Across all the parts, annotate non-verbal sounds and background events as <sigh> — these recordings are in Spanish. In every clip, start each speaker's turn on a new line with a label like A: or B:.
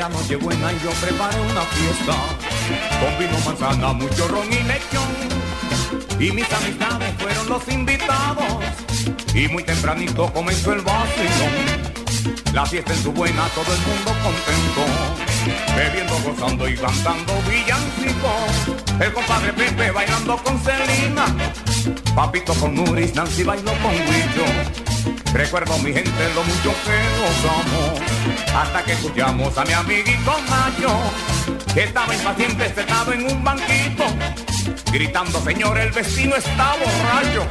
A: Era noche buena y yo preparé una fiesta. Con vino, manzana, mucho ron y lechón Y mis amistades fueron los invitados. Y muy tempranito comenzó el vacilón. La fiesta en su buena, todo el mundo contento. Bebiendo, gozando y cantando villancicos El compadre Pepe bailando con Celina Papito con Nuris, Nancy bailó con Guillo Recuerdo mi gente lo mucho que gozamos Hasta que escuchamos a mi amiguito Mayo Que estaba impaciente sentado en un banquito Gritando señor el vecino está borracho.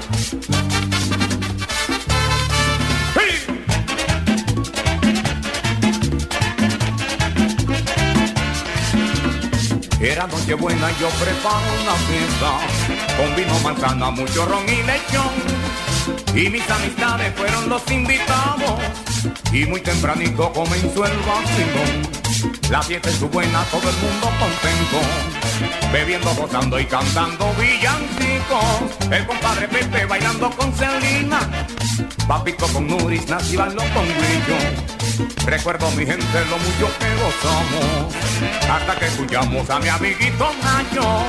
A: Era noche buena yo preparo una fiesta Con vino, manzana, mucho ron y lechón Y mis amistades fueron los invitados. Y muy tempranito comenzó el vacilón. La fiesta estuvo buena, todo el mundo contento. Bebiendo, gozando y cantando villancicos El compadre Pepe bailando con Celina. Papito con Nuris, Nancy bailó con Grillo. Recuerdo mi gente lo mucho que gozamos. Hasta que escuchamos a mi amiguito Nacho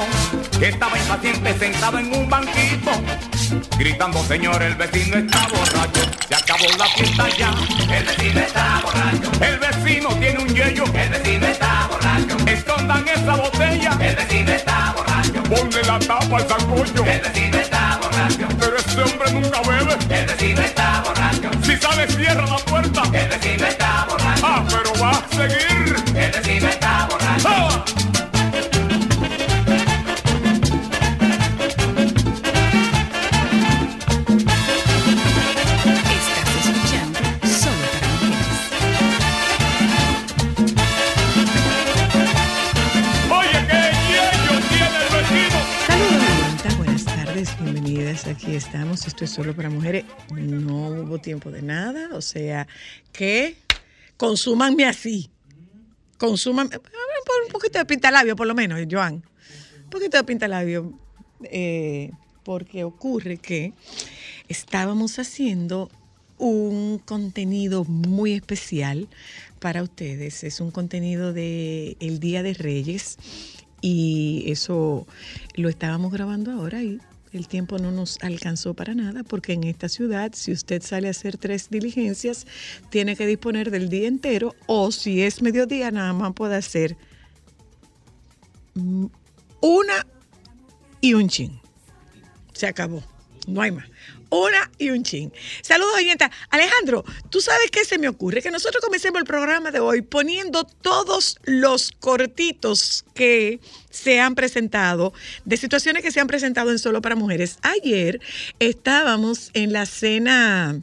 A: Que estaba impaciente sentado en un banquito Gritando señor el vecino está borracho. Se acabó la fiesta ya. El vecino está borracho. El vecino tiene un yello. El vecino está borracho. Escondan esa botella. El vecino está borracho. Ponle la tapa al sancocho. El vecino está borracho. Pero este hombre nunca bebe. El vecino está borracho. Si sale cierra la puerta. El vecino está borracho. Ah, pero va a seguir. El vecino está borracho.
B: Solo para mujeres.
C: No hubo tiempo de nada. O sea, que consúmanme así. Consúmanme. Un poquito de pintalabio, por lo menos, Joan. Un poquito de pintalabio. Eh, porque ocurre que estábamos haciendo un contenido muy especial para ustedes. Es un contenido de el Día de Reyes y eso lo estábamos grabando ahora y el tiempo no nos alcanzó para nada porque en esta ciudad si usted sale a hacer tres diligencias tiene que disponer del día entero o si es mediodía nada más puede hacer mm, una y un chin. Se acabó. No hay más. Una y un chin. Saludos, oyenta. Alejandro, ¿tú sabes qué se me ocurre? Que nosotros comencemos el programa de hoy poniendo todos los cortitos que se han presentado, de situaciones que se han presentado en Solo para Mujeres. Ayer estábamos en la cena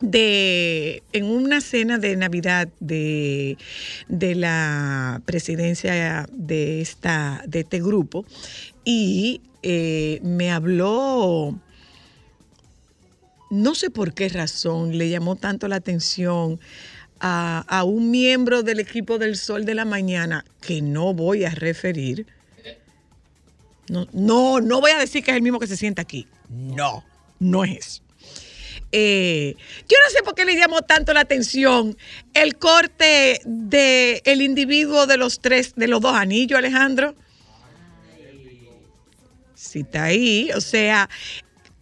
C: de en una cena de Navidad de, de la presidencia de esta de este grupo y eh, me habló no sé por qué razón le llamó tanto la atención a, un miembro del equipo del Sol de la Mañana que no voy a referir. No, no, no voy a decir que es el mismo que se sienta aquí. No, no es eso. Eh, yo no sé por qué le llamó tanto la atención el corte de el individuo de los tres, de los dos anillos, Alejandro. Si está ahí, o sea,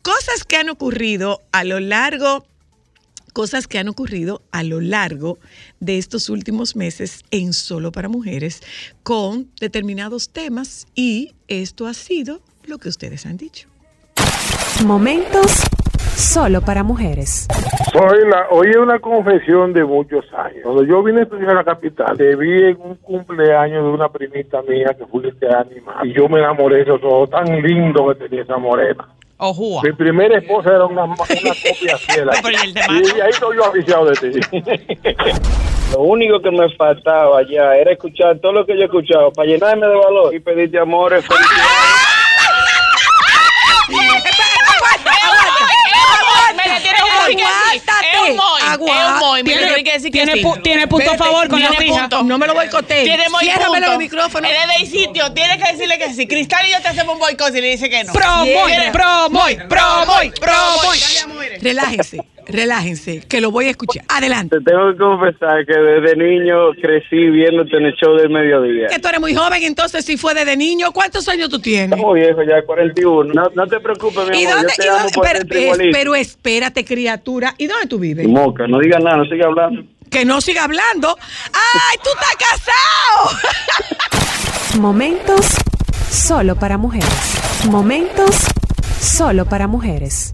C: cosas que han ocurrido a lo largo, cosas que han ocurrido a lo largo de estos últimos meses en Solo para Mujeres con determinados temas y esto ha sido lo que ustedes han dicho.
D: Momentos solo para mujeres.
E: Soy la, hoy es una confesión de muchos años. Cuando yo vine a estudiar a la capital, te vi en un cumpleaños de una primita mía que fuiste animal. Y yo me enamoré de todo tan lindo que tenía esa morena.
F: Ojúa.
E: Mi primera esposa era una, una copia <laughs> fiel.
F: ¿y
E: ahí estoy yo aficiado de ti. <laughs>
G: Lo único que me faltaba ya era escuchar todo lo que yo he escuchado para llenarme de valor y pedirte amores, <laughs> felicidades.
C: Aguántate,
H: Es un moy. Es un moy. Mira,
C: Tiene-
H: que decir que sí.
F: tiene punto a favor con la
H: punto.
C: No me lo boicotees.
H: Tiene
C: Ciérramelo el micrófono.
H: Él es de sitio. Tiene que decirle que sí. Cristal y yo te hacemos un boicot y le dice que no.
F: Pro moy,
H: Tiene-
F: pro moy,
C: Relájense, que lo voy a escuchar. Adelante.
G: Te tengo que confesar que desde niño crecí viéndote en el show del mediodía.
C: Que tú eres muy joven, entonces si fue desde niño, ¿cuántos años tú tienes?
G: Estamos viejos ya, 41. No, no te preocupes, mi
C: ¿Y
G: amor.
C: dónde?
G: yo te
C: y
G: amo
C: dónde-
G: por
C: pero, pero espérate, criatura. ¿Y dónde tú vives?
G: Moca, no digas nada, no sigas hablando.
C: Que no siga hablando. ¡Ay, tú estás casado! <laughs>
D: Momentos solo para mujeres. Momentos solo para mujeres.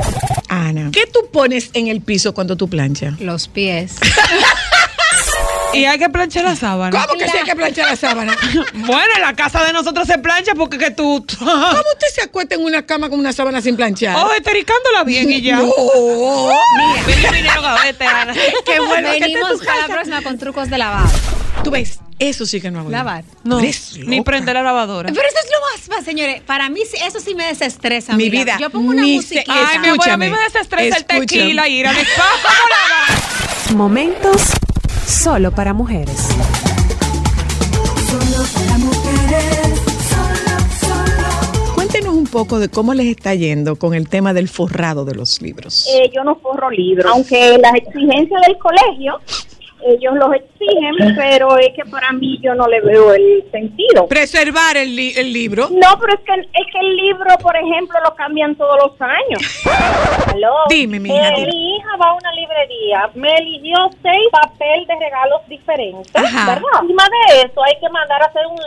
C: Ana, ¿qué tú pones en el piso cuando tú planchas?
I: Los pies. <laughs>
F: Y hay que planchar la sábana.
C: ¿Cómo que sí hay que planchar la sábana? <laughs>
F: Bueno, en la casa de nosotros se plancha porque que tú. <laughs>
C: ¿Cómo usted se acuesta en una cama con una sábana sin planchar?
F: Oh, estericándola bien y ya.
C: No.
F: Mira, vinieron a verte, Ana.
C: Qué bueno que
I: Venimos para la próxima con trucos de lavado.
C: Tú ves, eso sí que no hago.
I: Lavar.
F: No, ni prender la lavadora.
I: Pero eso es lo más, más, señores. Para mí sí- eso sí me desestresa.
C: Mi vida,
I: Yo pongo una musiquita.
F: Ay, mi amor, a mí me desestresa el tequila, ir a mi <laughs> spa. ¿Cómo lavar?
D: Momentos solo para mujeres.
C: Cuéntenos un poco de cómo les está yendo con el tema del forrado de los libros.
J: Eh, yo no forro libros, aunque las exigencias del colegio, ellos los exigen, pero es que para mí yo no le veo el sentido.
C: Preservar el, li- el libro.
J: No, pero es que, es que el libro, por ejemplo, lo cambian todos los años. <laughs> ¿Aló?
C: Dime, mi hija,
J: Eh, mi hija va a una librería, me eligió seis papel de regalos diferentes,
C: Ajá.
J: ¿verdad? Encima de eso hay que mandar a hacer un,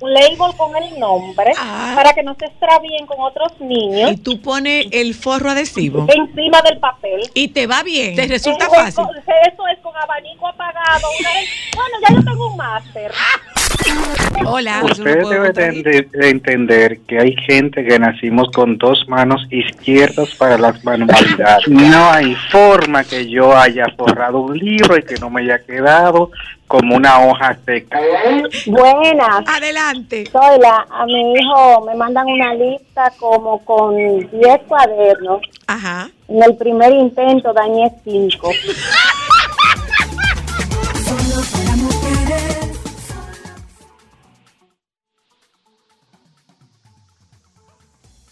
J: un label con el nombre
C: Ah.
J: para que no se extravíen con otros niños
C: Y tú pones el forro adhesivo.
J: encima del papel.
C: Y te va bien. Te resulta
J: Eh,
C: fácil.
J: con- Eso es con abanico apagado. Vez, bueno, ya yo tengo un máster.
C: Hola.
K: Usted debe de, de- de entender que hay gente que nacimos con dos manos izquierdas para las manualidades. No hay forma que yo haya forrado un libro y que no me haya quedado como una hoja seca.
J: Buenas.
C: Adelante.
J: Soy la, a mi hijo me mandan una lista como con 10 cuadernos.
C: Ajá.
J: En el primer intento dañé 5. <laughs>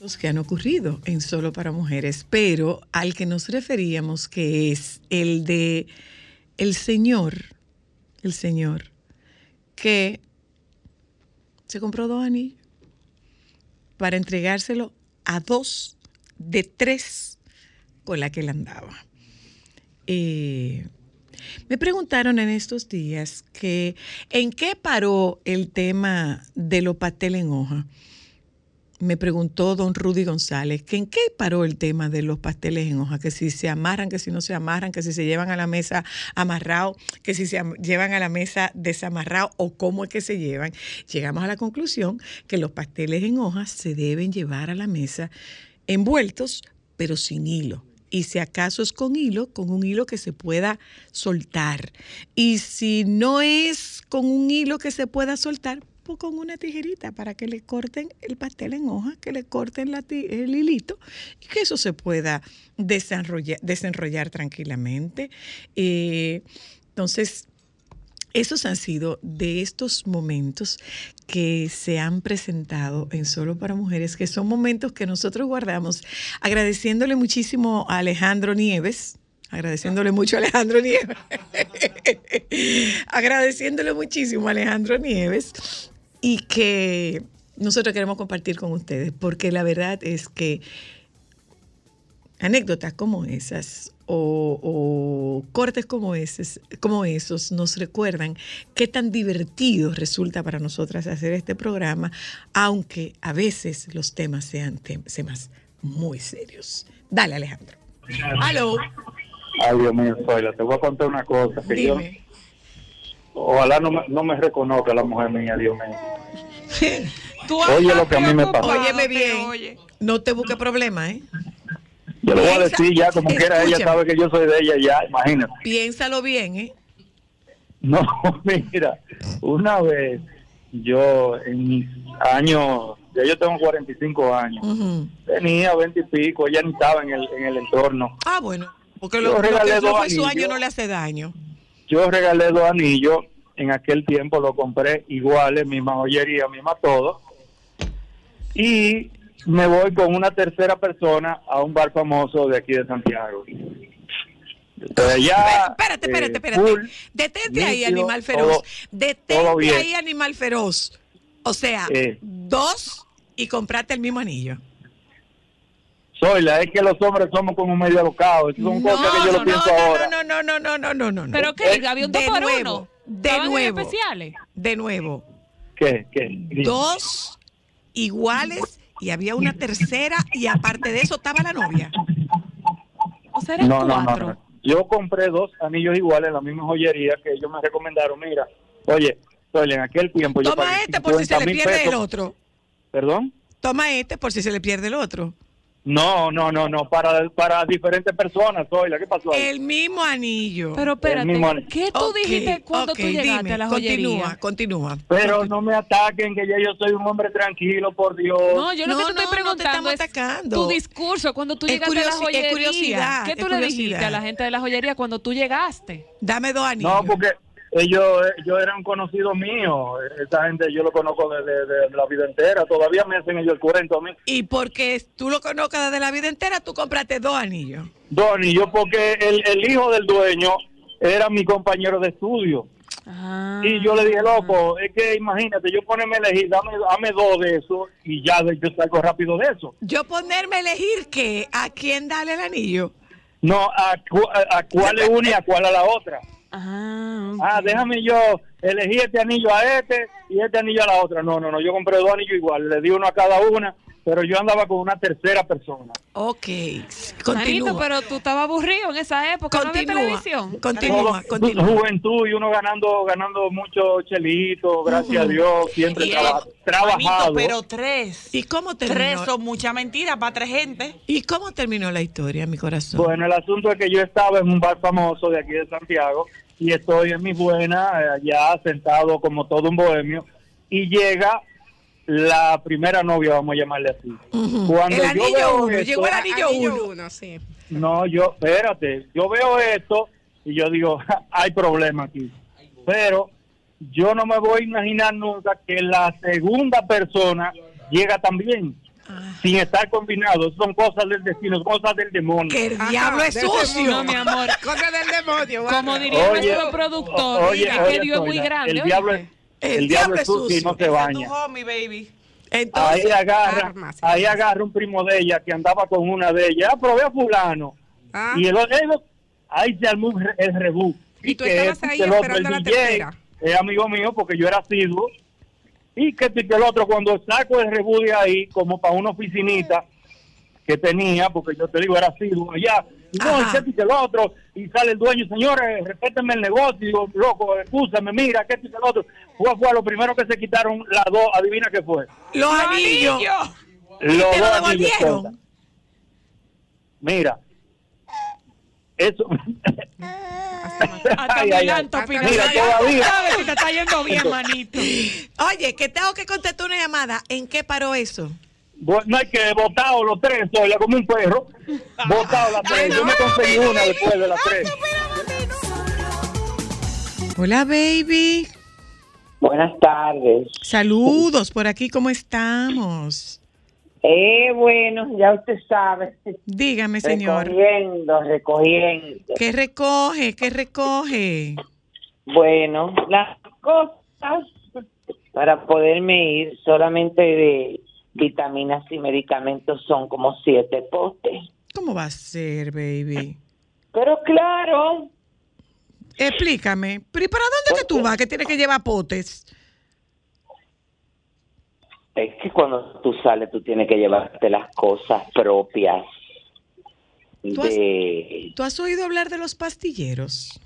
C: Los que han ocurrido en Solo para Mujeres, pero al que nos referíamos que es el de el señor, el señor que se compró dos anillos para entregárselo a dos de tres con la que él andaba. Eh, me preguntaron en estos días que en qué paró el tema de los pasteles en hoja. Me preguntó don Rudy González que en qué paró el tema de los pasteles en hoja, que si se amarran, que si no se amarran, que si se llevan a la mesa amarrado, que si se llevan a la mesa desamarrado o cómo es que se llevan. Llegamos a la conclusión que los pasteles en hoja se deben llevar a la mesa envueltos, pero sin hilo. Y si acaso es con hilo, con un hilo que se pueda soltar. Y si no es con un hilo que se pueda soltar, pues con una tijerita para que le corten el pastel en hoja, que le corten la el hilito y que eso se pueda desenrollar, desenrollar tranquilamente. Eh, entonces, esos han sido de estos momentos que se han presentado en Solo para Mujeres, que son momentos que nosotros guardamos, agradeciéndole muchísimo a Alejandro Nieves, agradeciéndole mucho a Alejandro Nieves, <laughs> agradeciéndole muchísimo a Alejandro Nieves y que nosotros queremos compartir con ustedes, porque la verdad es que anécdotas como esas o, o cortes como, esos, como esos nos recuerdan qué tan divertido resulta para nosotras hacer este programa, aunque a veces los temas sean temas muy serios. Dale, Alejandro. Aló.
K: Ay, Dios mío, Zoila, te voy a contar una cosa. Que yo, ojalá no me, no me reconozca la mujer mía, Dios mío. <laughs>
F: Tú
K: Oye lo que a mí me pasa.
F: preocupado,
C: Óyeme bien.
F: oye.
C: No te busque problema, ¿eh?
K: Yo le voy a decir ya, como quiera, ella
C: escúchame.
K: sabe que yo soy de ella ya, imagínate.
C: Piénsalo bien, ¿eh?
K: No, <laughs> mira, una vez yo en mis años, ya yo tengo 45 años,
C: Ujú.
K: tenía 20 y pico, ella ni estaba en el, en el entorno.
C: Ah, bueno. Porque lo, lo que no fue su año no le hace daño.
K: Yo regalé dos anillos, en aquel tiempo lo compré iguales, misma joyería, misma todo. Y me voy con una tercera persona a un bar famoso de aquí de Santiago. Entonces allá,
C: Espérate,
K: eh,
C: espérate, espérate.
K: full,
C: Detente ahí, animal feroz.
K: todo-
C: Detente
K: todo
C: ahí, animal feroz. O sea,
K: Eh.
C: dos y comprate el mismo anillo.
K: Soy la es que los hombres somos como medio alocados. Esas son cosas que yo lo pienso ahora.
C: no, no, no, no, no, no, no, no.
F: ¿Pero qué?
C: Eh,
F: ¿Había un dos
C: de
F: por
C: nuevo,
F: uno?
C: De
F: ¿Estaban en
C: nuevo.
F: especiales?
C: De nuevo.
K: ¿Qué? ¿Qué?
C: Dos iguales y había una tercera y aparte de eso estaba la novia.
F: O sea,
K: No, no, no, no. Yo compré dos anillos iguales en la misma joyería que ellos me recomendaron. Mira, oye, en aquel tiempo yo
C: Toma
K: pagué
C: este por si se le
K: 50,000
C: pierde el otro.
K: ¿Perdón?
C: Toma este por si se le pierde el otro.
K: No, no, no, no, para, para diferentes personas, Zoila, ¿qué pasó ahí?
C: El mismo anillo.
F: Pero espérate,
K: mismo anillo.
F: ¿qué tú dijiste cuando
C: ok,
F: tú llegaste
C: dime,
F: a la
C: Continúa,
F: joyería?
C: continúa.
K: Pero no me ataquen, que ya yo soy un hombre tranquilo, por Dios.
F: No, yo lo que te estoy
C: no, no te
F: preguntando
C: estamos
F: es
C: atacando.
F: tu discurso cuando tú
C: Es
F: llegaste a la
C: curiosi- es
F: joyería.
C: curiosidad,
F: ¿Qué tú le dijiste a la gente de la joyería cuando tú llegaste?
C: Dame dos anillos.
K: No, porque ellos, ellos eran conocidos míos. Esa gente yo lo conozco desde de la vida entera. Todavía me hacen ellos el cuento a mí.
C: Y porque tú lo conozcas desde la vida entera, tú compraste dos anillos.
K: Donny, yo porque el, el hijo del dueño era mi compañero de estudio.
F: Ah.
K: Y yo le dije, loco, es que imagínate, yo ponerme a elegir, dame, dame dos de eso y ya de- yo salgo rápido de eso.
C: Yo ponerme a elegir que a quién darle el anillo.
K: No, a, cu- a, a cuál es una y a cuál a la otra.
F: Ah,
K: Ah, déjame yo elegir este anillo a este y este anillo a la otra. No, no, no, yo compré dos anillos igual, le di uno a cada una, pero yo andaba con una tercera persona.
C: Ok,
F: Manito,
C: continúa.
F: pero tú estabas aburrido en esa época, no había
C: Continúa,
F: televisión.
C: continúa,
K: Todo-
C: continúa.
K: Juventud y uno ganando ganando mucho chelito, gracias a Dios, siempre
H: Y,
K: traba-
H: eh,
K: trabajado.
H: Manito, pero tres.
C: ¿Y cómo
H: Tres
C: terminó?
H: son mucha mentira para tres gente.
C: ¿Y cómo terminó la historia, mi corazón?
K: Bueno, el asunto es que yo estaba en un bar famoso de aquí de Santiago y estoy en mi buena, eh, allá sentado como todo un bohemio, y llega la primera novia, vamos a llamarle así. Cuando
C: el
K: yo
C: anillo
K: veo
C: uno,
K: esto-
C: llegó el anillo,
L: Anillo
C: uno.
L: uno, sí.
K: No, yo, espérate, yo veo esto y yo digo, <laughs> hay problema aquí. Pero yo no me voy a imaginar nunca que la segunda persona llega también,
C: Ah.
K: sin estar combinado. Son cosas del destino, cosas del demonio.
C: Que el diablo es sucio.
F: No, mi amor. <laughs>
L: Cosa del demonio.
F: Como diría
K: Oye,
F: nuestro productor,
K: oye,
F: es
K: oye,
F: que Dios es muy grande.
K: El diablo, es- el diablo es sucio y no se baña.
H: Tu homie, baby.
C: Entonces,
K: Ahí agarra,
L: armas,
K: ahí
L: armas.
K: agarra un primo de ella que andaba con una de ellas. Ah, probé a fulano.
L: Ah,
K: Y el otro, el- ahí se armó un re- el rebú.
L: Y tú
K: que
L: estabas
K: este,
L: ahí esperando la tercera.
K: Es amigo mío porque yo era asiduo. Y que, y que el otro, cuando saco el rebú de ahí, como para una oficinita que tenía, porque yo te digo, era asiduo allá. Y no,
C: Ajá.
K: y que, y que el otro. Y sale el dueño, señores, respétenme el negocio. Y digo, loco, escúchame, mira, que y que el otro. Fue, fue a lo primero que se quitaron las dos, adivina qué fue.
C: los anillos.
K: Los
C: te lo
K: dos
C: devolvieron?
K: anillos, Mira, eso.
F: Hasta
K: Ay, ay, ay. Mira, todavía.
F: sabes si te está yendo bien, manito.
C: Oye, que tengo que contestar una llamada. ¿En qué paró eso?
K: No hay que botado los tres, soy como un perro. Botado las tres. Yo me conseguí una después de las tres.
C: Hola, baby.
M: Buenas tardes.
C: Saludos por aquí, ¿cómo estamos?
M: Eh, bueno, ya usted sabe.
C: Dígame, <laughs> señor.
M: Recogiendo, recogiendo.
C: ¿Qué recoge? ¿Qué recoge?
M: Bueno, las cosas para poderme ir solamente de vitaminas y medicamentos son como siete postes.
C: ¿Cómo va a ser, baby?
M: Pero claro,
C: Explícame. ¿Pero y para dónde que tú vas que tienes que llevar potes?
M: Es que cuando tú sales tú tienes que llevarte las cosas propias
C: ¿Tú has-
M: de...
C: ¿Tú has oído hablar de los pastilleros?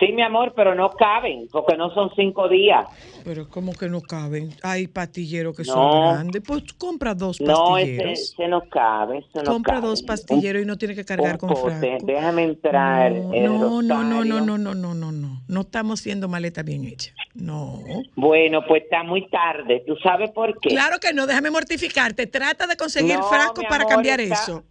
M: Sí, mi amor, pero no caben porque no son cinco días.
C: Pero ¿cómo que no caben? Hay pastilleros que
M: No.
C: son grandes. Pues compra dos
M: No, ese,
C: pastilleros.
M: ese no cabe, ese no
C: compra
M: cabe.
C: dos pastilleros y no tiene que cargar con
M: pote. Déjame entrar.
C: No,
M: el
C: no, no, no, no, no, no, no, no, no. No estamos haciendo maleta bien hecha. No.
M: Bueno, pues está muy tarde. ¿Tú sabes por qué?
C: Claro que no, déjame mortificarte. Trata de conseguir
M: No,
C: frasco para
M: amor,
C: cambiar
M: está-
C: eso.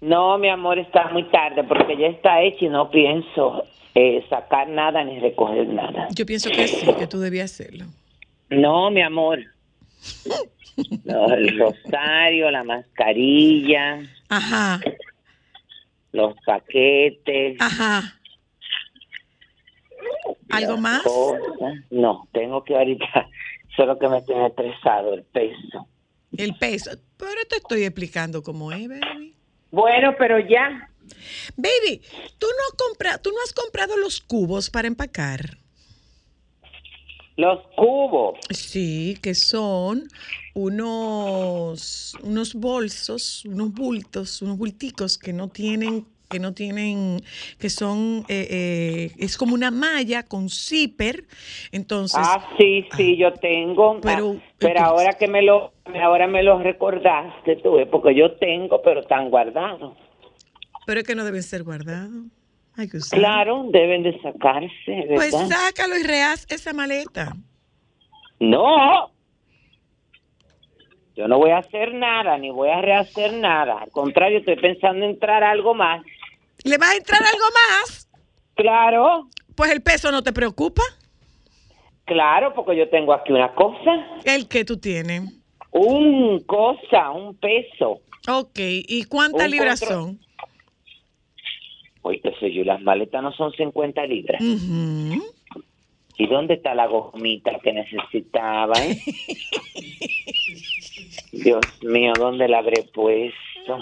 M: No, mi amor, está muy tarde porque ya está hecho y no pienso eh, sacar nada ni recoger nada.
C: Yo pienso que sí, que tú debías hacerlo.
M: No, mi amor. No, el rosario, la mascarilla,
C: Ajá,
M: los paquetes.
C: ajá. ¿Algo más?
M: cosas. No, tengo que ahorita, <laughs> solo que me tiene estresado el peso.
C: El peso. Pero te estoy explicando cómo es, baby.
M: Bueno, pero ya.
C: Baby, ¿tú no, compra, ¿tú no has comprado los cubos para empacar?
M: Los cubos.
C: Sí, que son unos, unos bolsos, unos bultos, unos bulticos que no tienen, que no tienen, que son, eh, eh, es como una malla con zipper. Entonces,
M: ah, sí, sí, yo tengo.
C: Pero-
M: Ah, pero ahora que me lo, ahora me lo recordaste tú, eh, porque yo tengo, pero están guardados.
C: Pero es que no deben ser guardados. Hay que.
M: Claro, deben de sacarse, ¿verdad?
C: Pues sácalo y rehaz esa maleta.
M: No. Yo no voy a hacer nada, ni voy a rehacer nada. Al contrario, estoy pensando en entrar algo más.
C: ¿Le va a entrar algo más?
M: Claro.
C: Pues el peso no te preocupa.
M: Claro, porque yo tengo aquí una cosa.
C: ¿El que tú tienes?
M: Un cosa, un peso.
C: Ok, ¿y cuántas libras son?
M: Oye, qué sé yo, las maletas no son 50 libras. ¿Y dónde está la gomita que necesitaba? eh? <laughs> Dios mío, ¿dónde la habré puesto?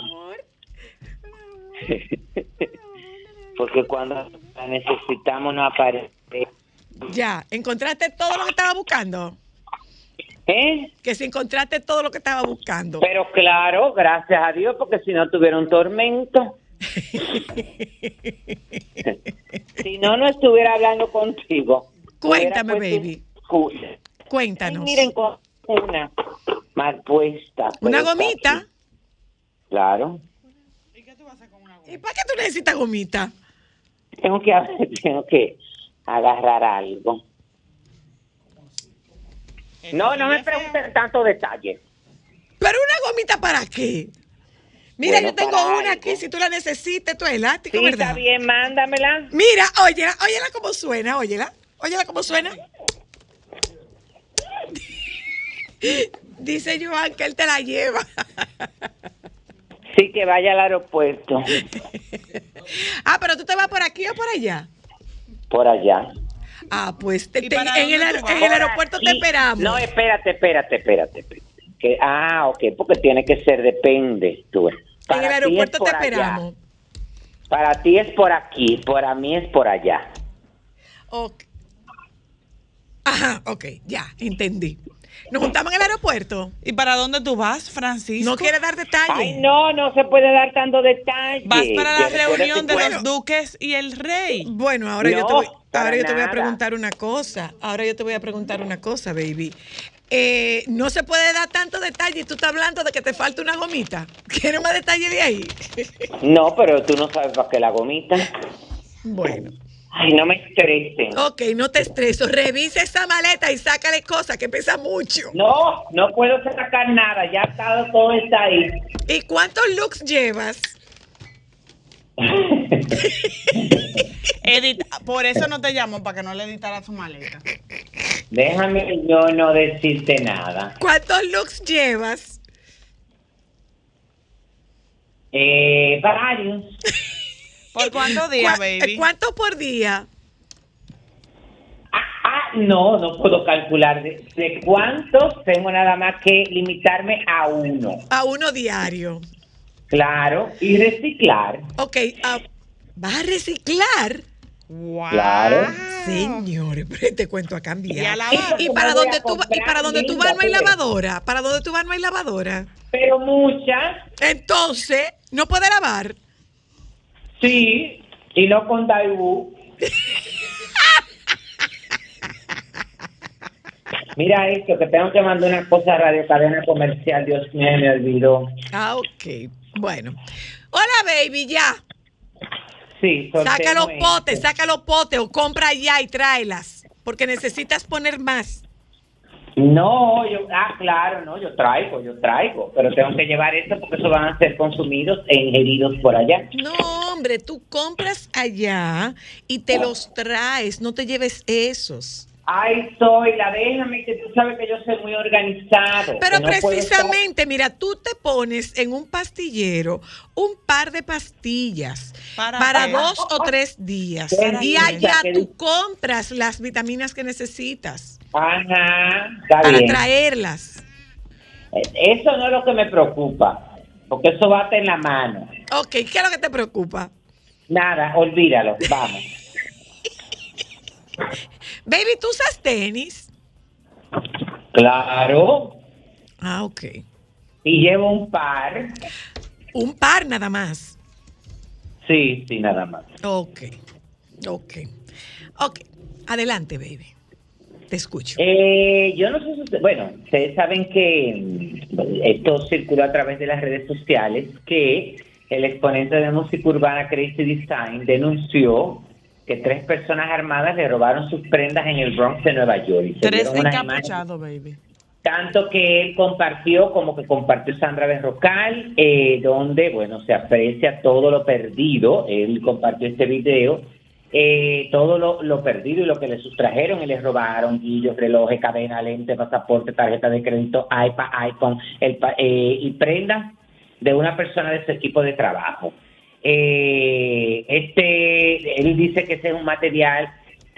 M: <laughs> Porque cuando la necesitamos no aparece.
C: Ya, ¿encontraste todo lo que estaba buscando?
M: ¿Eh?
C: Que si encontraste todo lo que estaba buscando.
M: Pero claro, gracias a Dios, porque si no tuviera un tormento. Si no, no estuviera hablando contigo.
C: Cuéntame, baby. Cuéntanos.
M: Ay, miren, con una mal puesta.
C: ¿Una
M: pero está
C: gomita?
M: aquí. Claro.
C: ¿Y para qué tú necesitas gomita?
M: Tengo que, <laughs> tengo que agarrar algo. No, no me pregunten tanto detalle.
C: ¿Pero una gomita para qué? Mira,
M: Bueno,
C: yo tengo una
M: algo.
C: aquí, si tú la necesitas, tú es elástico,
M: Sí,
C: ¿verdad?
M: está bien, mándamela.
C: Mira, óyela, óyela cómo suena, óyela. Óyela cómo suena. <laughs> Dice Joan que él te la lleva. <laughs>
M: Sí, que vaya al aeropuerto.
C: Ah, pero tú te vas por aquí o por allá.
M: Por allá.
C: Ah, pues te-
H: ¿Y
C: te-
H: para
C: en, el, en el aeropuerto te esperamos.
M: No, espérate, espérate, espérate. espérate. Que, ah, ok, porque tiene que ser, depende. Tú. Para
C: el
M: es
C: aeropuerto te
M: allá.
C: esperamos.
M: Para ti es por aquí, para mí es por allá.
C: Ok. Ajá, ok, ya, entendí. Nos juntamos en el aeropuerto.
H: ¿Y para dónde tú vas, Francisco?
C: No quiere dar detalles.
M: Ay, no, no se puede dar tanto detalle.
H: Vas para la reunión de los duques y el rey.
C: Bueno, ahora yo te voy, ahora yo te voy a preguntar una cosa. Ahora yo te voy a preguntar una cosa, baby. Eh, no se puede dar tanto detalle y tú estás hablando de que te falta una gomita. <laughs> ¿Quieres más detalle de ahí? <laughs>
M: No, pero tú no sabes para qué la gomita.
C: bueno.
M: Ay, no me estresen.
C: Ok, no te estreso. Revisa esa maleta y sácale cosas que pesa mucho.
M: No, no puedo sacar nada, ya está, todo está ahí.
C: ¿Y cuántos looks llevas? <laughs>
H: Edit, por eso no te llamo, para que no le editara su maleta.
M: Déjame yo no decirte nada.
C: ¿Cuántos looks llevas?
M: Eh, varios.
H: ¿Por cuántos días,
C: ¿Cuá-
H: baby?
C: ¿Cuántos por día?
M: Ah, no, no puedo calcular de, de cuántos. Tengo nada más que limitarme a uno.
C: A uno diario.
M: Claro, y reciclar.
C: Ok, ah, ¿vas a reciclar?
H: Wow.
M: Claro.
C: Señores, pero este cuento.
H: Y a lavar.
C: ¿Y para
M: a
C: tú vas? ¿Y para dónde tú vas no hay lavadora? ¿Para dónde tú vas no hay lavadora?
M: Pero muchas,
C: Entonces, ¿no puede lavar?
M: sí, y no con Daewoo. Mira esto, que tengo que mandar una cosa a Radio Cadena Comercial. Dios mío, me olvidó.
C: Ah, ok. Bueno. Hola, baby, ya.
M: Sí,
C: Saca los
M: soltemos
C: potes,
M: esto.
C: saca los potes o compra ya y tráelas. Porque necesitas poner más.
M: No, yo, ah, claro, no, yo traigo, yo traigo, pero tengo que llevar esto porque eso van a ser consumidos e ingeridos por allá.
C: No, hombre, tú compras allá y te los traes, no te lleves esos.
M: Ay, soy la déjame que tú sabes que yo soy muy organizado.
C: Pero
M: no
C: precisamente, mira, tú te pones en un pastillero un par de pastillas para, dos o tres días
M: Para
C: y allá tú compras las vitaminas que necesitas
M: Ajá, está
C: para
M: bien.
C: traerlas.
M: Eso no es lo que me preocupa, porque eso bate en la mano.
C: Ok, ¿qué es lo que te preocupa?
M: Nada, olvídalo, vamos. <laughs>
C: Baby, ¿tú usas tenis?
M: Claro,
C: Ah, ok.
M: y llevo un par.
C: Un par nada más.
M: Sí, sí, nada más.
C: Ok, ok. Ok, adelante, baby. Te escucho.
M: Eh, yo no sé si usted- bueno, ustedes saben que mm, esto circuló a través de las redes sociales que el exponente de música urbana Crazy Design denunció que tres personas armadas le robaron sus prendas en el Bronx de Nueva York. Se
H: Tres encapuchados, baby.
M: tanto que él compartió como que compartió Sandra Berrocal, eh, donde, bueno, se aprecia todo lo perdido. Él compartió este video, eh, todo lo, lo perdido y lo que le sustrajeron y le robaron, guillos, relojes, cadena, lente, pasaporte, tarjeta de crédito, iPad, iPhone, el, eh, y prendas de una persona de su equipo de trabajo. Eh, este, él dice que ese es un material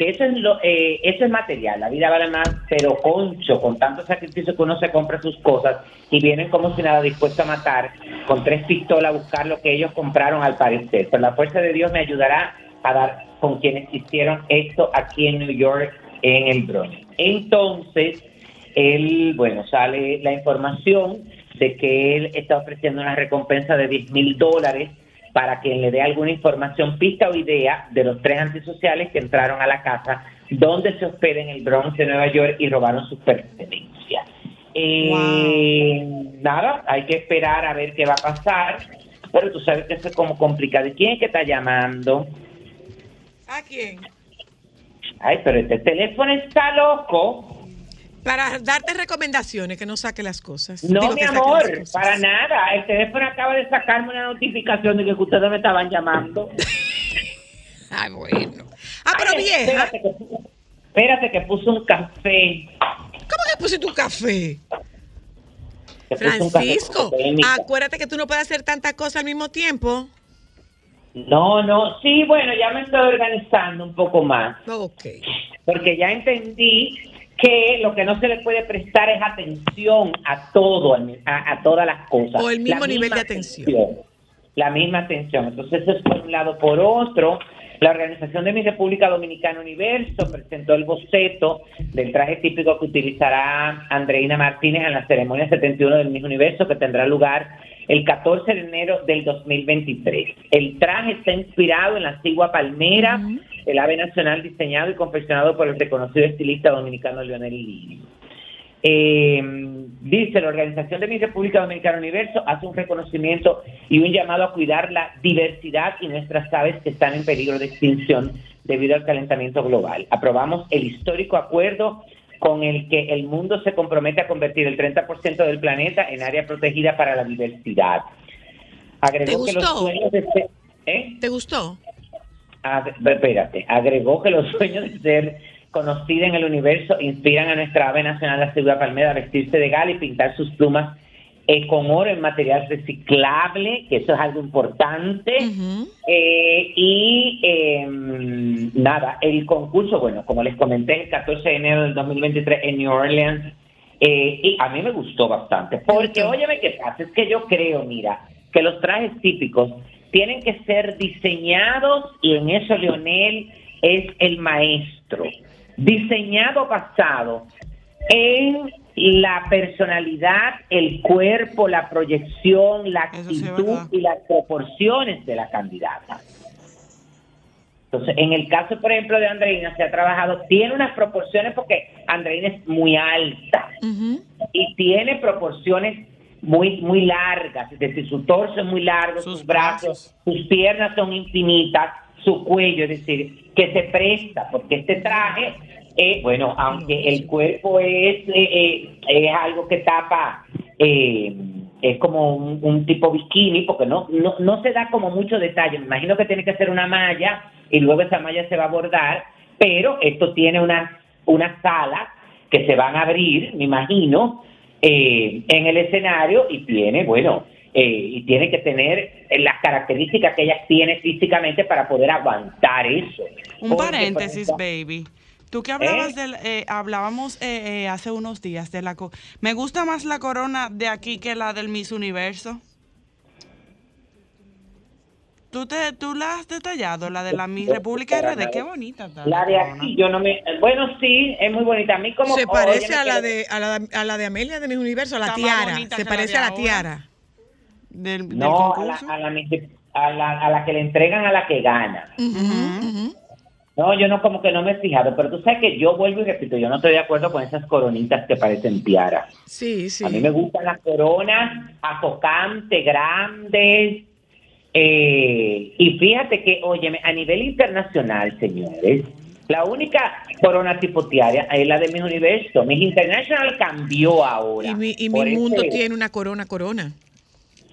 M: que eso es lo, eh, eso es material, la vida vale más, pero concho, con tanto sacrificio que uno se compra sus cosas y vienen como si nada dispuestos a matar con tres pistolas a buscar lo que ellos compraron al parecer. Pero la fuerza de Dios me ayudará a dar con quienes hicieron esto aquí en New York, en el Bronx. Entonces, él, bueno, sale la información de que él está ofreciendo una recompensa de 10 mil dólares para quien le dé alguna información, pista o idea de los tres antisociales que entraron a la casa donde se hospeda en el Bronx de Nueva York y robaron sus pertenencias. Eh, Nada, hay que esperar a ver qué va a pasar, pero tú sabes que eso es como complicado. ¿Y quién es que está llamando?
C: ¿A quién?
M: Ay, pero este teléfono está loco.
C: Para darte recomendaciones, que no saque las cosas.
M: No,
C: Digo,
M: mi amor, para nada. El teléfono acaba de sacarme una notificación de que ustedes me estaban llamando. <laughs>
C: Ay, bueno. Ah, pero
M: Ay,
C: vieja.
M: Espérate que, espérate que puso un café.
C: ¿Cómo que pusiste un café? Francisco, acuérdate que tú no puedes hacer tantas cosas al mismo tiempo.
M: No, no, sí, bueno, ya me estoy organizando un poco más.
C: Ok.
M: Porque ya entendí que lo que no se le puede prestar es atención a todo, a, a todas las cosas.
C: O el mismo
M: La
C: nivel de atención.
M: La misma atención. Entonces, eso es por un lado. Por otro, la Organización de mi República Dominicana Universo presentó el boceto del traje típico que utilizará Andreina Martínez en la ceremonia 71 del Miss Universo que tendrá lugar el 14 de enero del 2023. El traje está inspirado en la antigua palmera, el ave nacional diseñado y confeccionado por el reconocido estilista dominicano Leonel Lini. Eh, dice la Organización de mi República Dominicana Universo hace un reconocimiento y un llamado a cuidar la diversidad y nuestras aves que están en peligro de extinción debido al calentamiento global. Aprobamos el histórico acuerdo con el que el mundo se compromete a convertir el 30% del planeta en área protegida para la diversidad. Agregó
C: ¿Te
M: que los
C: gustó?
M: sueños de ser- ¿eh?
C: ¿Te gustó?
M: Ag- espérate, agregó que los sueños de ser conocida en el universo inspiran a nuestra ave nacional, la cebra palmera, a vestirse de gala y pintar sus plumas eh, con oro en material reciclable, que eso es algo importante. Eh, y eh, nada, el concurso, bueno, como les comenté, el 14 de enero del 2023 en New Orleans, eh, y a mí me gustó bastante, porque óyeme qué pasa, es que yo creo, mira, que los trajes típicos tienen que ser diseñados, y en eso Leonel es el maestro, diseñado basado en la personalidad, el cuerpo, la proyección, la actitud y las proporciones de la candidata. Entonces, en el caso, por ejemplo, de Andreina, se ha trabajado, tiene unas proporciones porque Andreina es muy alta y tiene proporciones muy muy largas, es decir, su torso es muy largo, sus, brazos, sus piernas son infinitas, su cuello, es decir, que se presta, porque este traje eh, bueno, aunque el cuerpo es, eh, eh, es algo que tapa, eh, es como un, tipo bikini, porque no, no, no se da como mucho detalle. Me imagino que tiene que ser una malla y luego esa malla se va a bordar, pero esto tiene unas unas alas que se van a abrir, me imagino, eh, en el escenario y tiene, bueno, y tiene que tener las características que ellas tienen físicamente para poder aguantar eso.
F: Un
M: Porque,
F: paréntesis,
M: ejemplo,
F: baby. Tú que hablabas del, eh, hablábamos eh, eh, hace unos días de la co- me gusta más la corona de aquí que la del Miss Universo. ¿Tú, te, tú la has detallado, la de la Miss República RD, qué bonita está.
M: La de aquí, yo no me. Bueno, sí, es muy bonita. A mí, como.
C: Se parece a la de a la, a la de Amelia de mi universo, a la
F: Está
C: tiara. Se parece a la
F: ahora.
C: tiara.
F: Del, del
M: No, a la, a, la, a, la, a la que le entregan a la que gana. No, yo no, como que no me he fijado, pero tú sabes que yo vuelvo y repito, yo no estoy de acuerdo con esas coronitas que parecen tiaras.
C: Sí, sí.
M: A mí me gustan las coronas afocantes, grandes. eh, y fíjate que, óyeme, a nivel internacional, señores, la única corona tipo tiara es la de Miss Universo. Miss International cambió ahora.
C: Y mi, y mi mundo tiene una corona corona.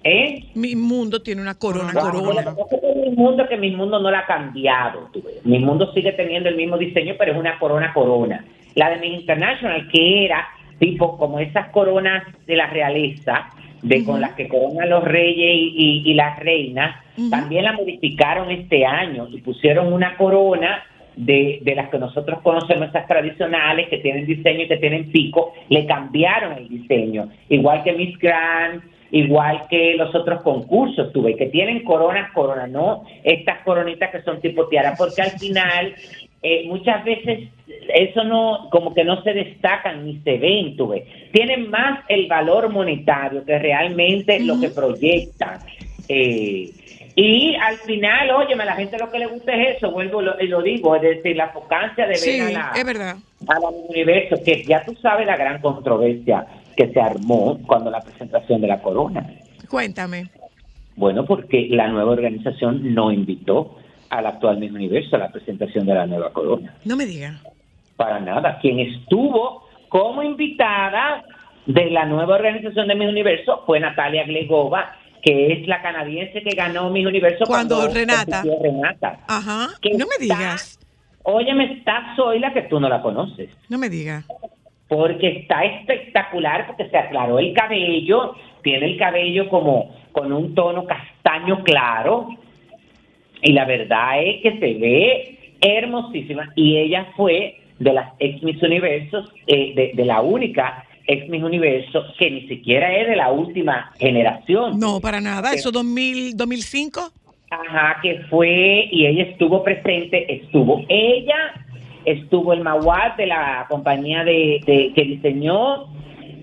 M: ¿Eh?
C: Mi mundo tiene una corona corona.
M: con mi mundo que mi mundo no la ha cambiado. tú ves. Mi mundo sigue teniendo el mismo diseño, pero es una corona corona. La de mi International, que era tipo como esas coronas de la realeza, de con las que coronan los reyes y, y- y las reinas, también la modificaron este año y pusieron una corona de, de las que nosotros conocemos, esas tradicionales, que tienen diseño y que tienen pico, le cambiaron el diseño. Igual que Miss Grand, igual que los otros concursos, tuve, que tienen coronas, coronas, no estas coronitas que son tipo tiara, porque al final eh, muchas veces eso no, como que no se destacan ni se ven, tuve. Tienen más el valor monetario que realmente lo que proyectan. Eh, y al final, óyeme, a la gente lo que le gusta es eso, vuelvo y lo digo, es decir, la focancia de ver
C: Sí,
M: a la,
C: es verdad.
M: a la universo, que ya tú sabes la gran controversia que se armó cuando la presentación de la corona.
C: Cuéntame.
M: Bueno, porque la nueva organización no invitó al actual Miss Universo a la presentación de la nueva corona.
C: No me diga.
M: Para nada. Quien estuvo como invitada de la nueva organización de Miss Universo fue Natalia Glegova, que es la canadiense que ganó Miss Universo
C: Cuando Renata.
M: compitió Renata.
C: Ajá.
M: Que
C: No me
M: está-
C: digas.
M: Óyeme, está Zoila que tú no la conoces
C: No me diga.
M: Porque está espectacular, porque se aclaró el cabello, tiene el cabello como con un tono castaño claro, y la verdad es que se ve hermosísima, y ella fue de las ex Miss Universos, eh, de, de la única ex Miss Universo, que ni siquiera es de la última generación.
C: No, para nada. Eso 2000, 2005.
M: Ajá, que fue y ella estuvo presente, estuvo ella, estuvo el Mawad de la compañía de, de- que diseñó,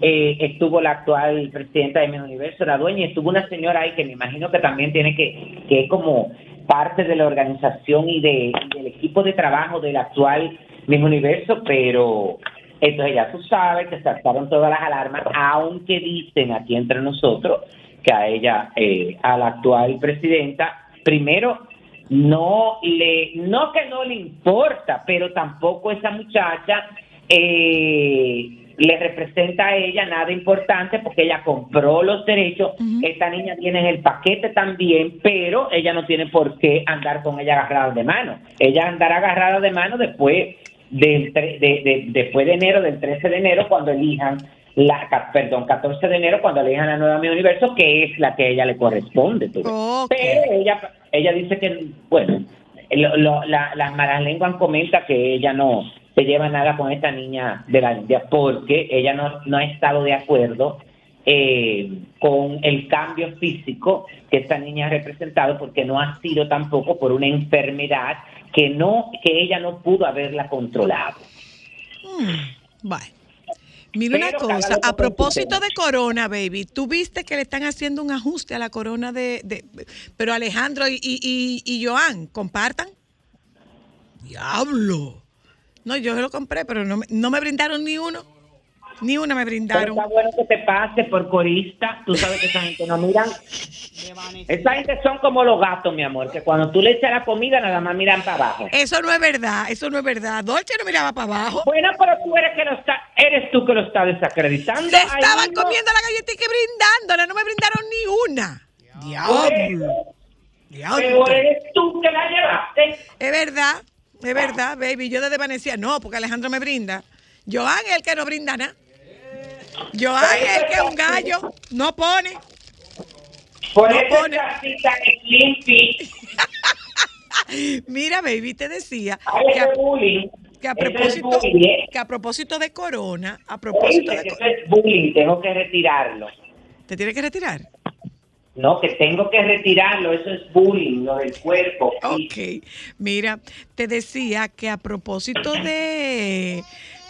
M: eh, estuvo la actual presidenta de Mi Universo, la dueña, estuvo una señora ahí que me imagino que también tiene que, que es como parte de la organización y, de, del equipo de trabajo del actual Miss Universo, pero entonces ya tú sabes que saltaron todas las alarmas, aunque dicen aquí entre nosotros que a ella, eh, a la actual presidenta, primero no le, no que no le importa, pero tampoco esa muchacha eh, le representa a ella nada importante porque ella compró los derechos, esta niña tiene en el paquete también, pero ella no tiene por qué andar con ella agarrada de mano. Ella andará agarrada de mano después del de, de- después de enero, del 13 de enero, cuando elijan la, perdón, 14 de enero, cuando elijan la nueva Mi Universo, que es la que a ella le corresponde. Pero ella, ella dice que, bueno, lo- lo- la- las malas lenguas comenta que ella no se lleva nada con esta niña de la India porque ella no, no ha estado de acuerdo eh, con el cambio físico que esta niña ha representado porque no ha sido tampoco por una enfermedad que no que ella no pudo haberla controlado.
C: Mm. Mira una cosa, a propósito de Corona, baby, tú viste que le están haciendo un ajuste a la Corona de... de- pero Alejandro y, y, y, Joan, ¿compartan? Diablo. No, yo lo compré, pero no no me brindaron ni uno. Ni una me
M: Pero
C: brindaron.
M: está bueno que te pase por corista. Tú sabes que esa gente no miran. Esa gente son como los gatos, mi amor, que cuando tú le echas la comida nada más miran para abajo.
C: Eso no es verdad, eso no es verdad. Dolce no miraba para abajo.
M: Bueno, pero tú eres que lo está, eres tú que lo estás desacreditando.
C: Le estaban comiendo la galletita y brindándola, no me brindaron ni una. Diablo. Diablo.
M: Pero eres tú que la llevaste.
C: Es verdad, es verdad, baby. Yo desde Vanessa no, porque Alejandro me brinda. Joan es el que no brinda nada. Joan es el que es un gallo, no pone.
M: Por
C: No pone.
M: es. <laughs>
C: Mira, baby, te decía
M: Ay,
C: que a, que
M: es
C: propósito
M: bullying, ¿eh?
C: que a propósito de corona, a propósito de
M: eso es bullying, tengo que retirarlo.
C: ¿Te tienes que retirar?
M: No, que tengo que retirarlo, eso es bullying, lo del cuerpo.
C: Ok, mira, te decía que a propósito de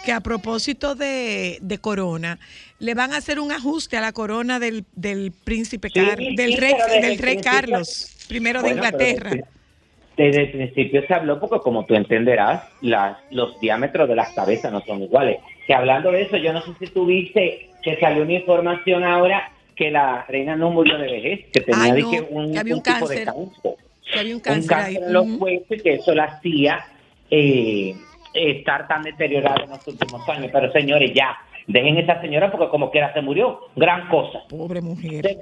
C: que a propósito de, de corona, le van a hacer un ajuste a la corona del, del príncipe
M: Sí,
C: Car-
M: sí,
C: del rey del
M: el
C: rey Carlos, primero de
M: Bueno,
C: Inglaterra.
M: desde- Desde el principio se habló porque como tú entenderás, las, los diámetros de las cabezas no son iguales. Que hablando de eso, yo no sé si tú viste que salió una información ahora que la reina no murió de vejez, que tenía
C: Ay, no,
M: un,
C: que había un
M: tipo de
C: cáncer.
M: cáncer.
C: Que había un
M: Un
C: cáncer,
M: cáncer
C: ahí.
M: en los huesos y que eso la hacía eh, estar tan deteriorada en los últimos años. Pero señores, ya, dejen esa señora porque como quiera se murió. Gran cosa.
C: Pobre mujer.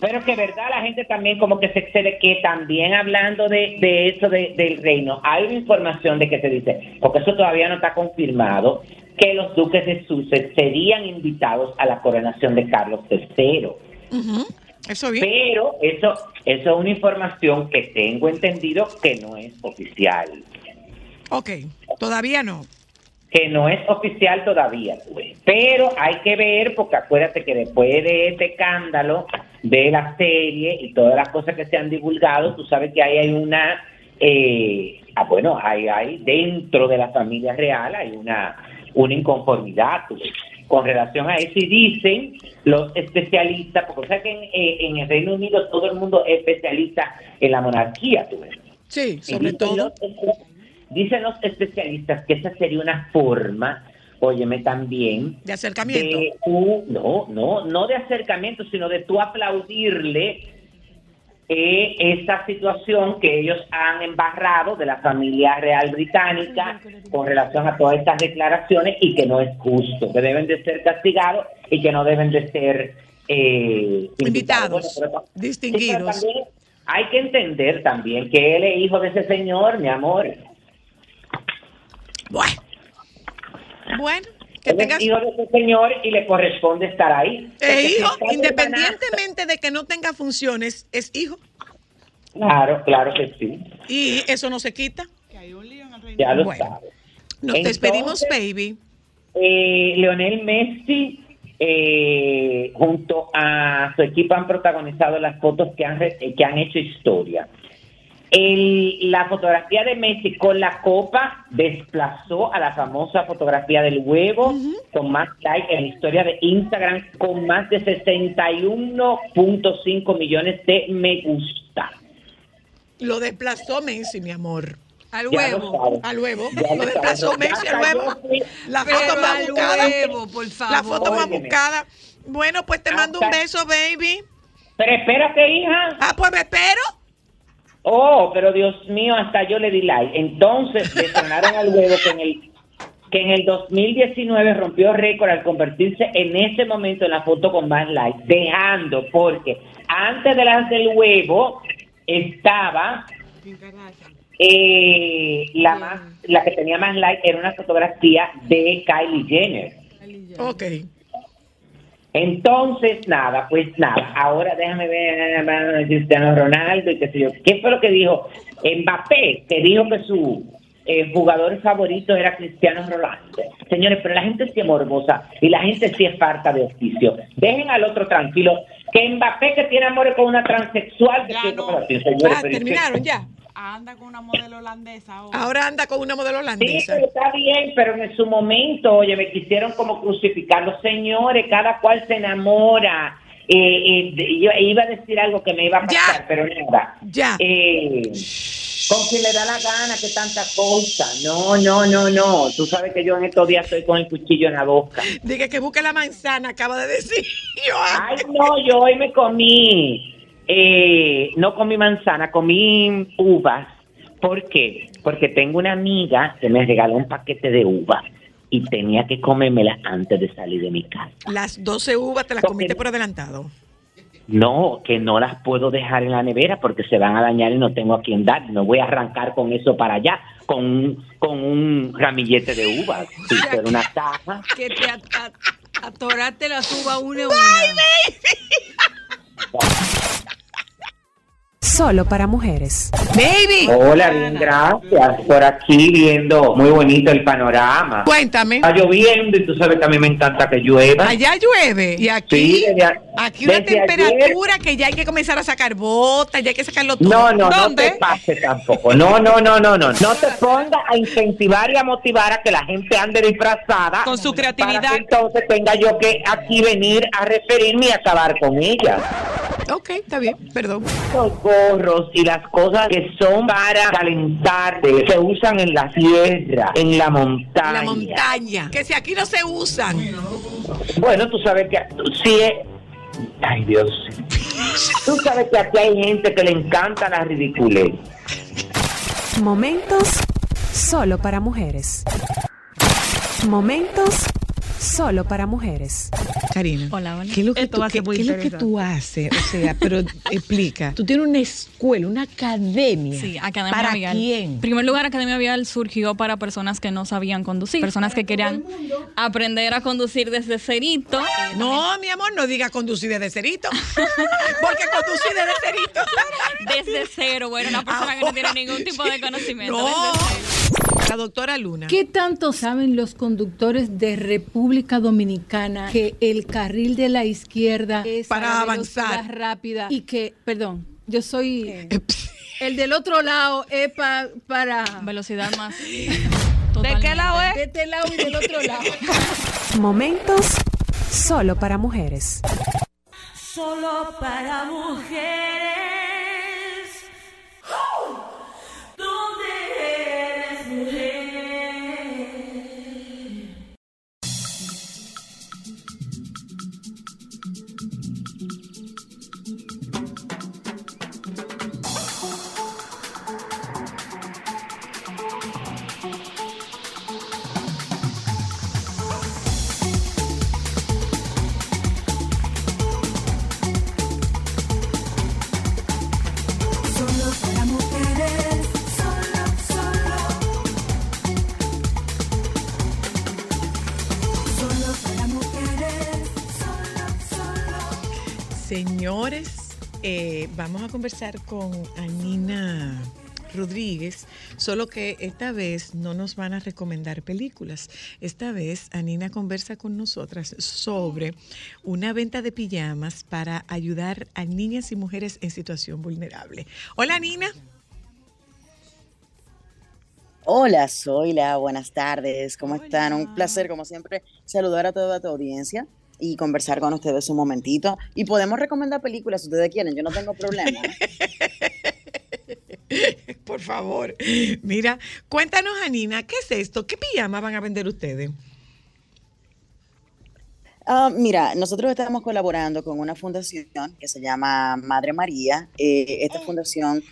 M: Pero que verdad la gente también como que se excede, que también hablando de, de eso de- del reino, hay una información de que se dice, porque eso todavía no está confirmado, que los duques de Sussex serían invitados a la coronación de Carlos III.
C: Eso bien.
M: Pero eso, eso es una información que tengo entendido que no es oficial.
C: Ok, todavía no.
M: que no es oficial todavía, pues. pero hay que ver, porque acuérdate que después de este escándalo de la serie y todas las cosas que se han divulgado, tú sabes que ahí hay una, eh, ah, bueno, hay, hay dentro de la familia real hay una, una inconformidad pues, con relación a eso y dicen los especialistas, porque sabes que en, eh, en el Reino Unido todo el mundo es especialista en la monarquía, tú ves.
C: Sí, sobre todo.
M: los- dicen los especialistas que esa sería una forma, óyeme también,
C: De acercamiento.
M: de no, no, no de acercamiento, sino de tú aplaudirle eh, esta situación que ellos han embarrado de la familia real británica con relación a todas estas declaraciones y que no es justo, que deben de ser castigados y que no deben de ser eh,
C: Invitados,
M: Bueno, pero-
C: distinguidos.
M: Sí, pero también hay que entender también que él es hijo de ese señor, mi amor.
C: Bueno, que
M: Él es
C: tengas
M: hijo de ese señor y le corresponde estar ahí.
C: Es
M: si
C: hijo, independientemente de que no tenga funciones, es hijo.
M: Claro, claro que sí.
C: Y eso no se quita.
M: Ya lo
C: Bueno,
M: sabes.
C: Nos
M: Entonces,
C: despedimos, baby.
M: Eh, Leonel Messi eh, junto a su equipo han protagonizado las fotos que han, re- eh, que han hecho historia. El- la fotografía de Messi con la copa desplazó a la famosa fotografía del huevo con más likes en la historia de Instagram con más de 61.5 millones de me gusta.
C: Lo desplazó Messi, mi amor. Al huevo, al huevo.
M: Ya
C: Lo desplazó
M: sabes.
C: Messi al huevo. La foto más
F: al
C: buscada.
F: huevo, por favor.
C: La foto más
M: Óyeme.
C: buscada. Bueno, pues te mando un beso, baby.
M: Pero espérate, hija.
C: Ah, pues me espero.
M: Oh, pero Dios mío, hasta yo le di like. Entonces le sonaron al huevo que en el que en el 2019 rompió récord al convertirse en ese momento en la foto con más likes, dejando porque antes de del huevo estaba eh, la más la que tenía más likes era una fotografía de Kylie Jenner.
C: Ok.
M: Entonces, nada, pues nada. Ahora déjame ver a Cristiano Ronaldo y qué sé yo. ¿Qué fue lo que dijo Mbappé? Que dijo que su eh, jugador favorito era Cristiano Ronaldo. Señores, pero la gente sí es morbosa y la gente sí es falta de oficio. Dejen al otro tranquilo. Que Mbappé que tiene amores con una transexual. sí, señores,
C: Ah, terminaron ya.
F: Anda con una modelo holandesa ahora.
C: Ahora anda con una modelo
M: Sí,
C: holandesa.
M: pero está bien, pero en su momento, oye, me quisieron como crucificar. Los señores, cada cual se enamora. Eh, eh, yo iba a decir algo que me iba a pasar, pero nada.
C: Ya.
M: Eh, Con quien le da la gana, que tanta cosa. No, no, no, no. Tú sabes que yo en estos días estoy con el cuchillo en la boca.
C: Diga que busque la manzana, acaba de decir. <laughs>
M: Ay, no, yo hoy me comí, eh, no comí manzana, comí uvas. ¿Por qué? Porque tengo una amiga que me regaló un paquete de uvas y tenía que comérmela antes de salir de mi casa.
C: Las 12 uvas te las comiste por adelantado.
M: No, que no las puedo dejar en la nevera porque se van a dañar y no tengo a quien dar. No voy a arrancar con eso para allá, con un, con un ramillete de uvas. Sí, pero una taja.
L: Que te at- at- atoraste la tuba una a una. Bye.
D: Solo para mujeres.
C: Baby.
M: Hola, bien, gracias. Por aquí viendo muy bonito el panorama.
C: Cuéntame.
M: Está lloviendo y tú sabes que a mí me encanta que llueva.
C: Allá llueve. Y aquí,
M: Sí, desde a-
C: aquí una
M: desde
C: temperatura que ya hay que comenzar a sacar botas, ya hay que sacarlo todo.
M: No, no, no te pase tampoco. No, no, no, no, no. No te pongas a incentivar y a motivar a que la gente ande disfrazada.
F: Con su
M: Para
F: creatividad.
M: que entonces tenga yo que aquí venir a referirme y acabar con ella.
C: Ok, está bien, perdón.
M: Y las cosas que son para calentarte se usan en la sierra, en la montaña.
C: La montaña. Que si aquí no se usan.
M: Bueno, tú sabes que si es... Ay, Dios. Tú sabes que aquí hay gente que le encanta la ridiculez.
D: Momentos solo para mujeres. Momentos solo para mujeres.
C: Karina.
I: Hola, hola.
C: ¿Qué es lo que,
I: Esto
C: tú, qué- qué es lo que tú haces? O sea, pero <laughs> explica. Tú tienes una escuela, una academia.
N: Sí, Academia
C: ¿Para
N: Vial.
C: quién?
N: En primer lugar, Academia Vial surgió para personas que no sabían conducir, personas que querían aprender a conducir desde cerito.
C: No, mi amor, no diga conducir desde cerito. <laughs> Porque conducir desde cerito.
N: Desde cero, bueno, una persona que no tiene ningún tipo de <laughs> conocimiento.
C: No.
N: desde cero.
C: La doctora Luna.
L: ¿Qué tanto saben los conductores de República Dominicana que el carril de la izquierda es
C: Para avanzar.
L: rápida y que, perdón, yo soy <laughs> el del otro lado es pa- para
N: Velocidad más. <laughs>
L: ¿De qué lado es? De este lado y del otro lado. <laughs>
D: Momentos solo para mujeres.
O: Solo para mujeres.
C: Señores, eh, vamos a conversar con Anina Rodríguez, solo que esta vez no nos van a recomendar películas. Esta vez Anina conversa con nosotras sobre una venta de pijamas para ayudar a niñas y mujeres en situación vulnerable. Hola Nina.
P: Hola, Zoila, buenas tardes, ¿cómo están? Un placer, como siempre, saludar a toda tu audiencia y conversar con ustedes un momentito. Y podemos recomendar películas si ustedes quieren, yo no tengo problema. <laughs>
C: Por favor. Mira, cuéntanos Anina, ¿qué es esto? ¿Qué pijama van a vender ustedes?
P: Ah, mira, nosotros estamos colaborando con una fundación que se llama Madre María. Eh, esta fundación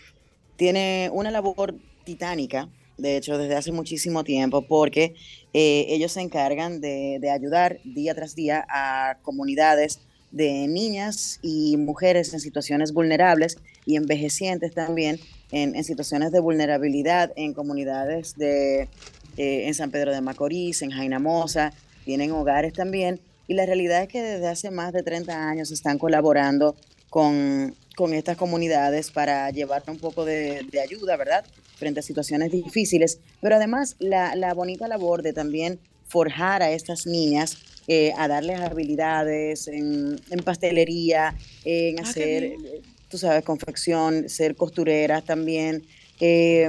P: tiene una labor titánica, de hecho, desde hace muchísimo tiempo, porque eh, ellos se encargan de, de ayudar día tras día a comunidades de niñas y mujeres en situaciones vulnerables y envejecientes también en, en situaciones de vulnerabilidad en comunidades de eh, en San Pedro de Macorís, en Jaina Mosa, tienen hogares también. Y la realidad es que desde hace más de 30 años están colaborando con, con estas comunidades para llevar un poco de, de ayuda, ¿verdad? Frente a situaciones difíciles. Pero además la, la bonita labor de también forjar a estas niñas eh, a darles habilidades en, en pastelería, en
Q: Ah,
P: hacer, eh, tú sabes, confección, ser costureras también, eh,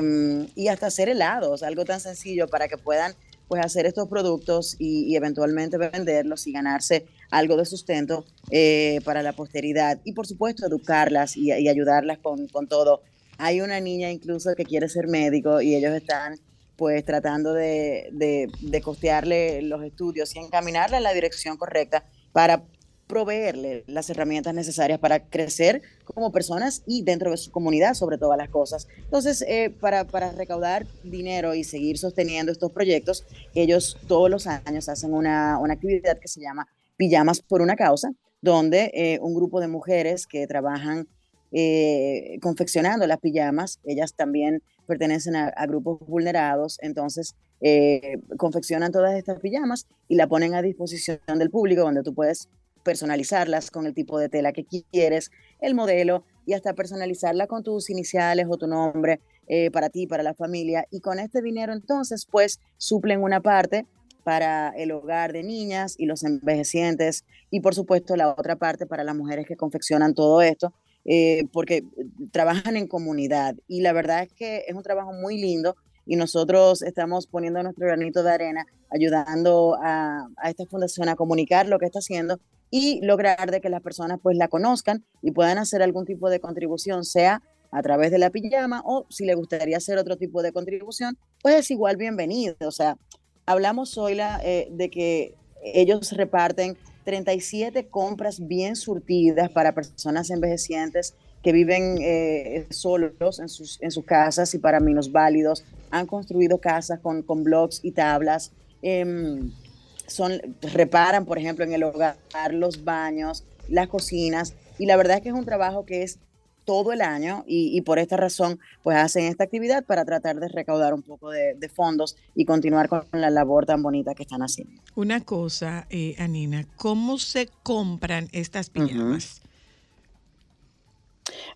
P: y hasta hacer helados, algo tan sencillo para que puedan pues hacer estos productos y, y eventualmente venderlos y ganarse algo de sustento eh, para la posteridad. Y por supuesto educarlas y, y ayudarlas con, con todo Hay una niña incluso que quiere ser médico y ellos están pues tratando de, de, costearle los estudios y encaminarla en la dirección correcta para proveerle las herramientas necesarias para crecer como personas y dentro de su comunidad sobre todas las cosas. Entonces, eh, para, para recaudar dinero y seguir sosteniendo estos proyectos, ellos todos los años hacen una, una actividad que se llama Pijamas por una Causa, donde eh, un grupo de mujeres que trabajan eh, confeccionando las pijamas, ellas también pertenecen a, grupos vulnerados, entonces eh, confeccionan todas estas pijamas y la ponen a disposición del público, donde tú puedes personalizarlas con el tipo de tela que quieres, el modelo y hasta personalizarla con tus iniciales o tu nombre eh, para ti, para la familia. Y con este dinero entonces pues suplen una parte para el hogar de niñas y los envejecientes y por supuesto la otra parte para las mujeres que confeccionan todo esto, eh, porque trabajan en comunidad y la verdad es que es un trabajo muy lindo y nosotros estamos poniendo nuestro granito de arena, ayudando a, a, esta fundación a comunicar lo que está haciendo y lograr de que las personas pues la conozcan y puedan hacer algún tipo de contribución, sea a través de la pijama o si le gustaría hacer otro tipo de contribución, pues es igual bienvenido. O sea, hablamos hoy la, eh, de que ellos reparten 37 compras bien surtidas para personas envejecientes que viven eh, solos en sus, en sus casas y para minusválidos. Han construido casas con, con blogs y tablas. Eh, son, reparan, por ejemplo, en el hogar, los baños, las cocinas. Y la verdad es que es un trabajo que es todo el año y, y por esta razón pues hacen esta actividad para tratar de recaudar un poco de, de fondos y continuar con la labor tan bonita que están haciendo.
C: Una cosa, eh, Anina, ¿cómo se compran estas pijamas?
P: Uh -huh.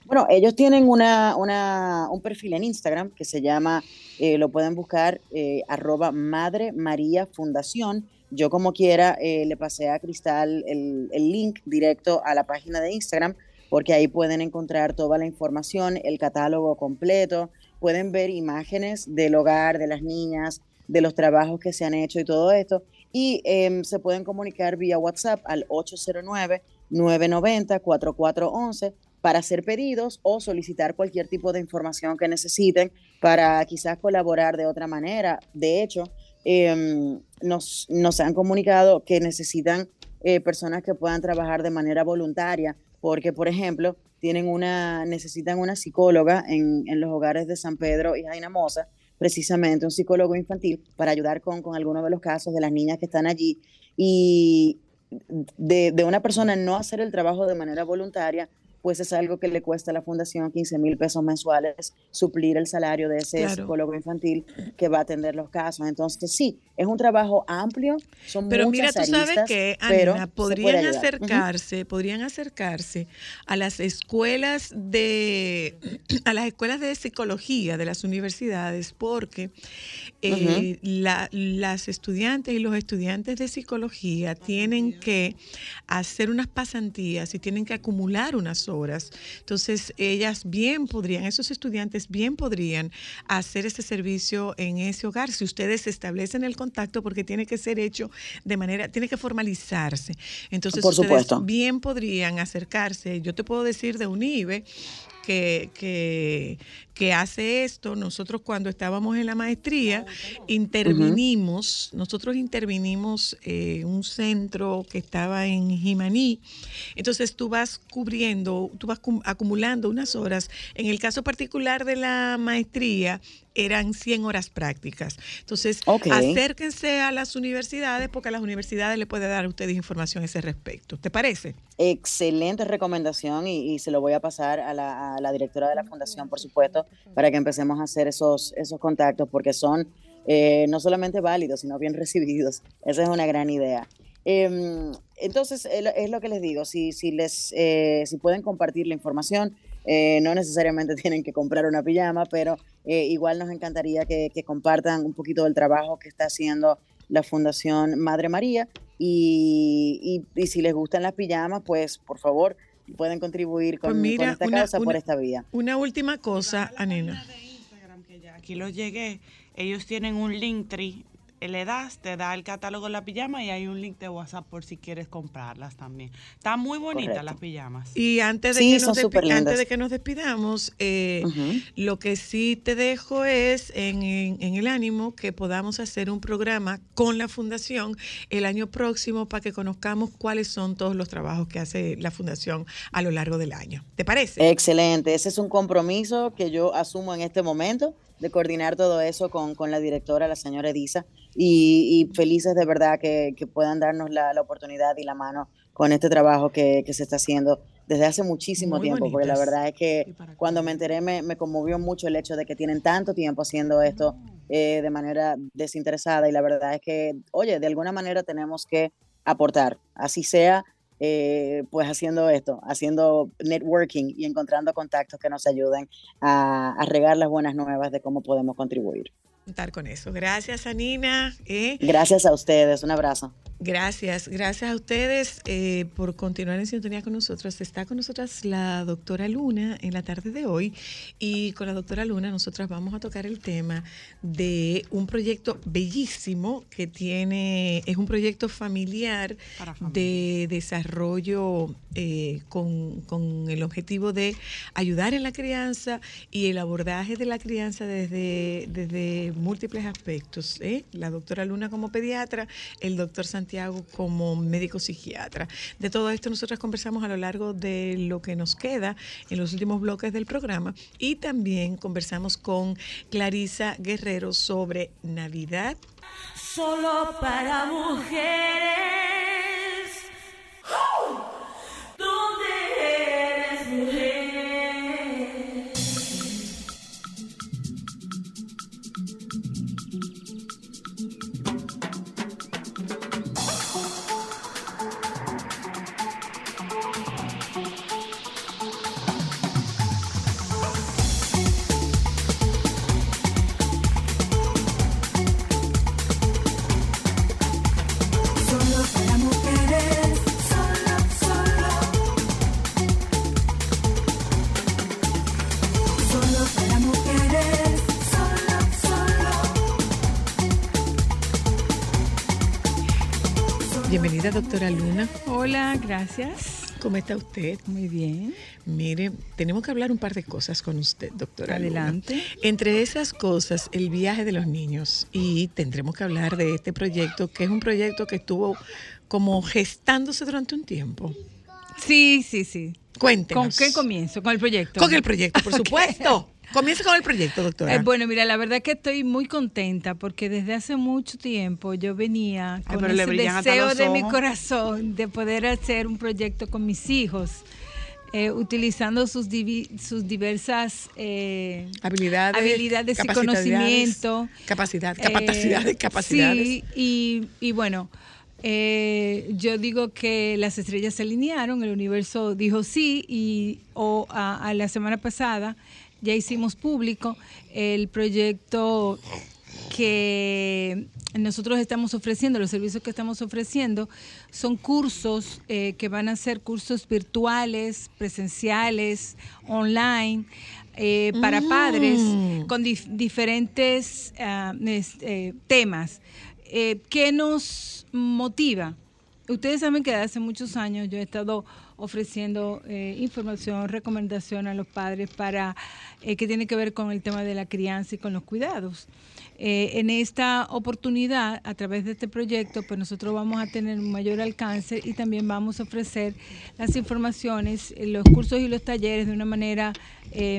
P: Bueno, ellos tienen una, una, un perfil en Instagram que se llama, eh, lo pueden buscar, eh, arroba Madre María Fundación. Yo como quiera eh, le pasé a Cristal el, el, link directo a la página de Instagram porque ahí pueden encontrar toda la información, el catálogo completo, pueden ver imágenes del hogar, de las niñas, de los trabajos que se han hecho y todo esto. Y eh, se pueden comunicar vía WhatsApp al 809-990-4411 para hacer pedidos o solicitar cualquier tipo de información que necesiten para quizás colaborar de otra manera. De hecho, eh, nos, nos, han comunicado que necesitan eh, personas que puedan trabajar de manera voluntaria, porque, por ejemplo, tienen una, necesitan una psicóloga en, en los hogares de San Pedro y Jaina Mosa, precisamente un psicólogo infantil, para ayudar con, con algunos de los casos de las niñas que están allí. Y de, de una persona no hacer el trabajo de manera voluntaria, pues es algo que le cuesta a la fundación 15 mil pesos mensuales suplir el salario de ese claro. psicólogo infantil que va a atender los casos. Entonces, sí, es un trabajo amplio, son
C: Pero
P: muchas
C: mira, tú sabes que, Ana, podrían acercarse, uh -huh. podrían acercarse a las escuelas de <clears throat> a las escuelas de psicología de las universidades, porque eh, uh -huh. la, las estudiantes y los estudiantes de psicología tienen que hacer unas pasantías y tienen que acumular unas horas. Entonces, ellas bien podrían, esos estudiantes bien podrían hacer ese servicio en ese hogar si ustedes establecen el contacto porque tiene que ser hecho de manera, tiene que formalizarse. Entonces,
P: Por
C: ustedes
P: supuesto.
C: bien podrían acercarse. Yo te puedo decir de UNIBE que, que, que, hace esto. Nosotros cuando estábamos en la maestría intervinimos, uh -huh. nosotros intervinimos eh, un centro que estaba en Jimaní. Entonces tú vas cubriendo, tú vas acumulando unas horas. En el caso particular de la maestría, eran 100 horas prácticas. Entonces, okay. acérquense a las universidades porque a las universidades le puede dar a ustedes información a ese respecto. ¿Te parece?
P: Excelente recomendación y, y se lo voy a pasar a la, a la, directora de la fundación, por supuesto, para que empecemos a hacer esos, esos contactos porque son eh, no solamente válidos, sino bien <laughs> recibidos. Esa es una gran idea. Eh, entonces, es lo que les digo, si, si, les, eh, si pueden compartir la información, eh, no necesariamente <laughs> tienen que comprar una pijama, pero eh, igual nos encantaría que, que, compartan un poquito del trabajo que está haciendo la Fundación Madre María y, y, y si les gustan las pijamas, pues por favor pueden contribuir con,
C: pues mira,
P: con esta
C: una,
P: causa
C: una,
P: por esta vía.
C: Una última cosa, Anina.
F: Aquí lo llegué, ellos tienen un link tree le das, te da el catálogo de la pijama y hay un link de WhatsApp por si quieres comprarlas también. Están muy bonitas
P: Correcto.
F: las pijamas.
C: Y antes de,
P: Sí,
C: que, nos antes de que nos despidamos, eh, lo que sí te dejo es en, en- en el ánimo que podamos hacer un programa con la Fundación el año próximo para que conozcamos cuáles son todos los trabajos que hace la Fundación a lo largo del año. ¿Te parece?
P: Excelente, ese es un compromiso que yo asumo en este momento de coordinar todo eso con, con la directora, la señora Edisa, y, y felices de verdad que, que puedan darnos la, la oportunidad y la mano con este trabajo que, que se está haciendo desde hace muchísimo
C: Muy
P: tiempo, porque la
C: bonitas.
P: verdad es que cuando me enteré me, me conmovió mucho el hecho de que tienen tanto tiempo haciendo esto eh, de manera desinteresada y la verdad es que, oye, de alguna manera tenemos que aportar, así sea eh, pues haciendo esto, haciendo networking y encontrando contactos que nos ayuden a, a regar las buenas nuevas de cómo podemos contribuir.
C: Contar con eso. Gracias, Anina. ¿eh?
P: Gracias a ustedes, un abrazo.
C: Gracias, gracias a ustedes eh, por continuar en sintonía con nosotros. Está con nosotras la doctora Luna en la tarde de hoy y con la doctora Luna nosotras vamos a tocar el tema de un proyecto bellísimo que tiene, es un proyecto familiar de desarrollo eh, con, con el objetivo de ayudar en la crianza y el abordaje de la crianza desde, desde múltiples aspectos. ¿eh? La doctora Luna como pediatra, el doctor Santiago como médico psiquiatra. De todo esto nosotros conversamos a lo largo de lo que nos queda en los últimos bloques del programa y también conversamos con Clarisa Guerrero sobre Navidad.
O: Solo para mujeres. ¿Dónde
C: Bienvenida, doctora Luna.
L: Hola, gracias.
C: ¿Cómo está usted?
L: Muy bien.
C: Mire, tenemos que hablar un par de cosas con usted, doctora. Luna.
L: Adelante.
C: Entre esas cosas, el viaje de los niños. Y tendremos que hablar de este proyecto, que es un proyecto que estuvo como gestándose durante un tiempo.
L: Sí, sí, sí.
C: Cuéntenos.
L: ¿Con qué comienzo? ¿Con el proyecto?
C: Con el proyecto, por <laughs> supuesto. Comienza con el proyecto, doctora.
L: Eh, bueno, mira, la verdad que estoy muy contenta porque desde hace mucho tiempo yo venía
F: Ay,
L: con ese deseo de mi corazón de poder hacer un proyecto con mis hijos, eh, utilizando sus, divi- sus diversas eh,
C: habilidades,
L: habilidades y conocimiento.
C: Capacidad, capacidades, capacidades.
L: Sí, y, y bueno, eh, yo digo que las estrellas se alinearon, el universo dijo sí, y o, a, a la semana pasada ya hicimos público el proyecto que nosotros estamos ofreciendo, los servicios que estamos ofreciendo, son cursos eh, que van a ser cursos virtuales, presenciales, online, eh, para
O: Mm.
L: padres con dif- diferentes ah, eh, temas. Eh, ¿Qué nos motiva? Ustedes saben que desde hace muchos años yo he estado ofreciendo eh, información, recomendación a los padres para eh, que tiene que ver con el tema de la crianza y con los cuidados. Eh, en esta oportunidad, a través de este proyecto, pues nosotros vamos a tener un mayor alcance y también vamos a ofrecer las informaciones, los cursos y los talleres de una manera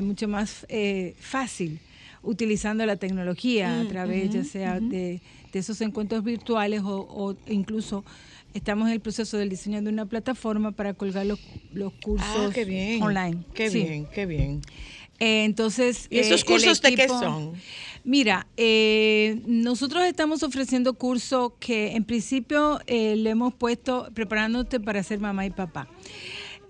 L: mucho más eh, fácil, utilizando la tecnología a
O: Mm,
L: través ya sea de, de esos encuentros virtuales o, o incluso estamos en el proceso del diseño de una plataforma para colgar los, los cursos
C: Ah, qué bien.
L: online.
C: Qué
L: Sí.
C: bien, qué bien.
L: Eh, entonces,
C: ¿Y esos
L: eh,
C: cursos de qué son?
L: Mira, eh, nosotros estamos ofreciendo cursos que en principio eh, le hemos puesto preparándote para ser mamá y papá.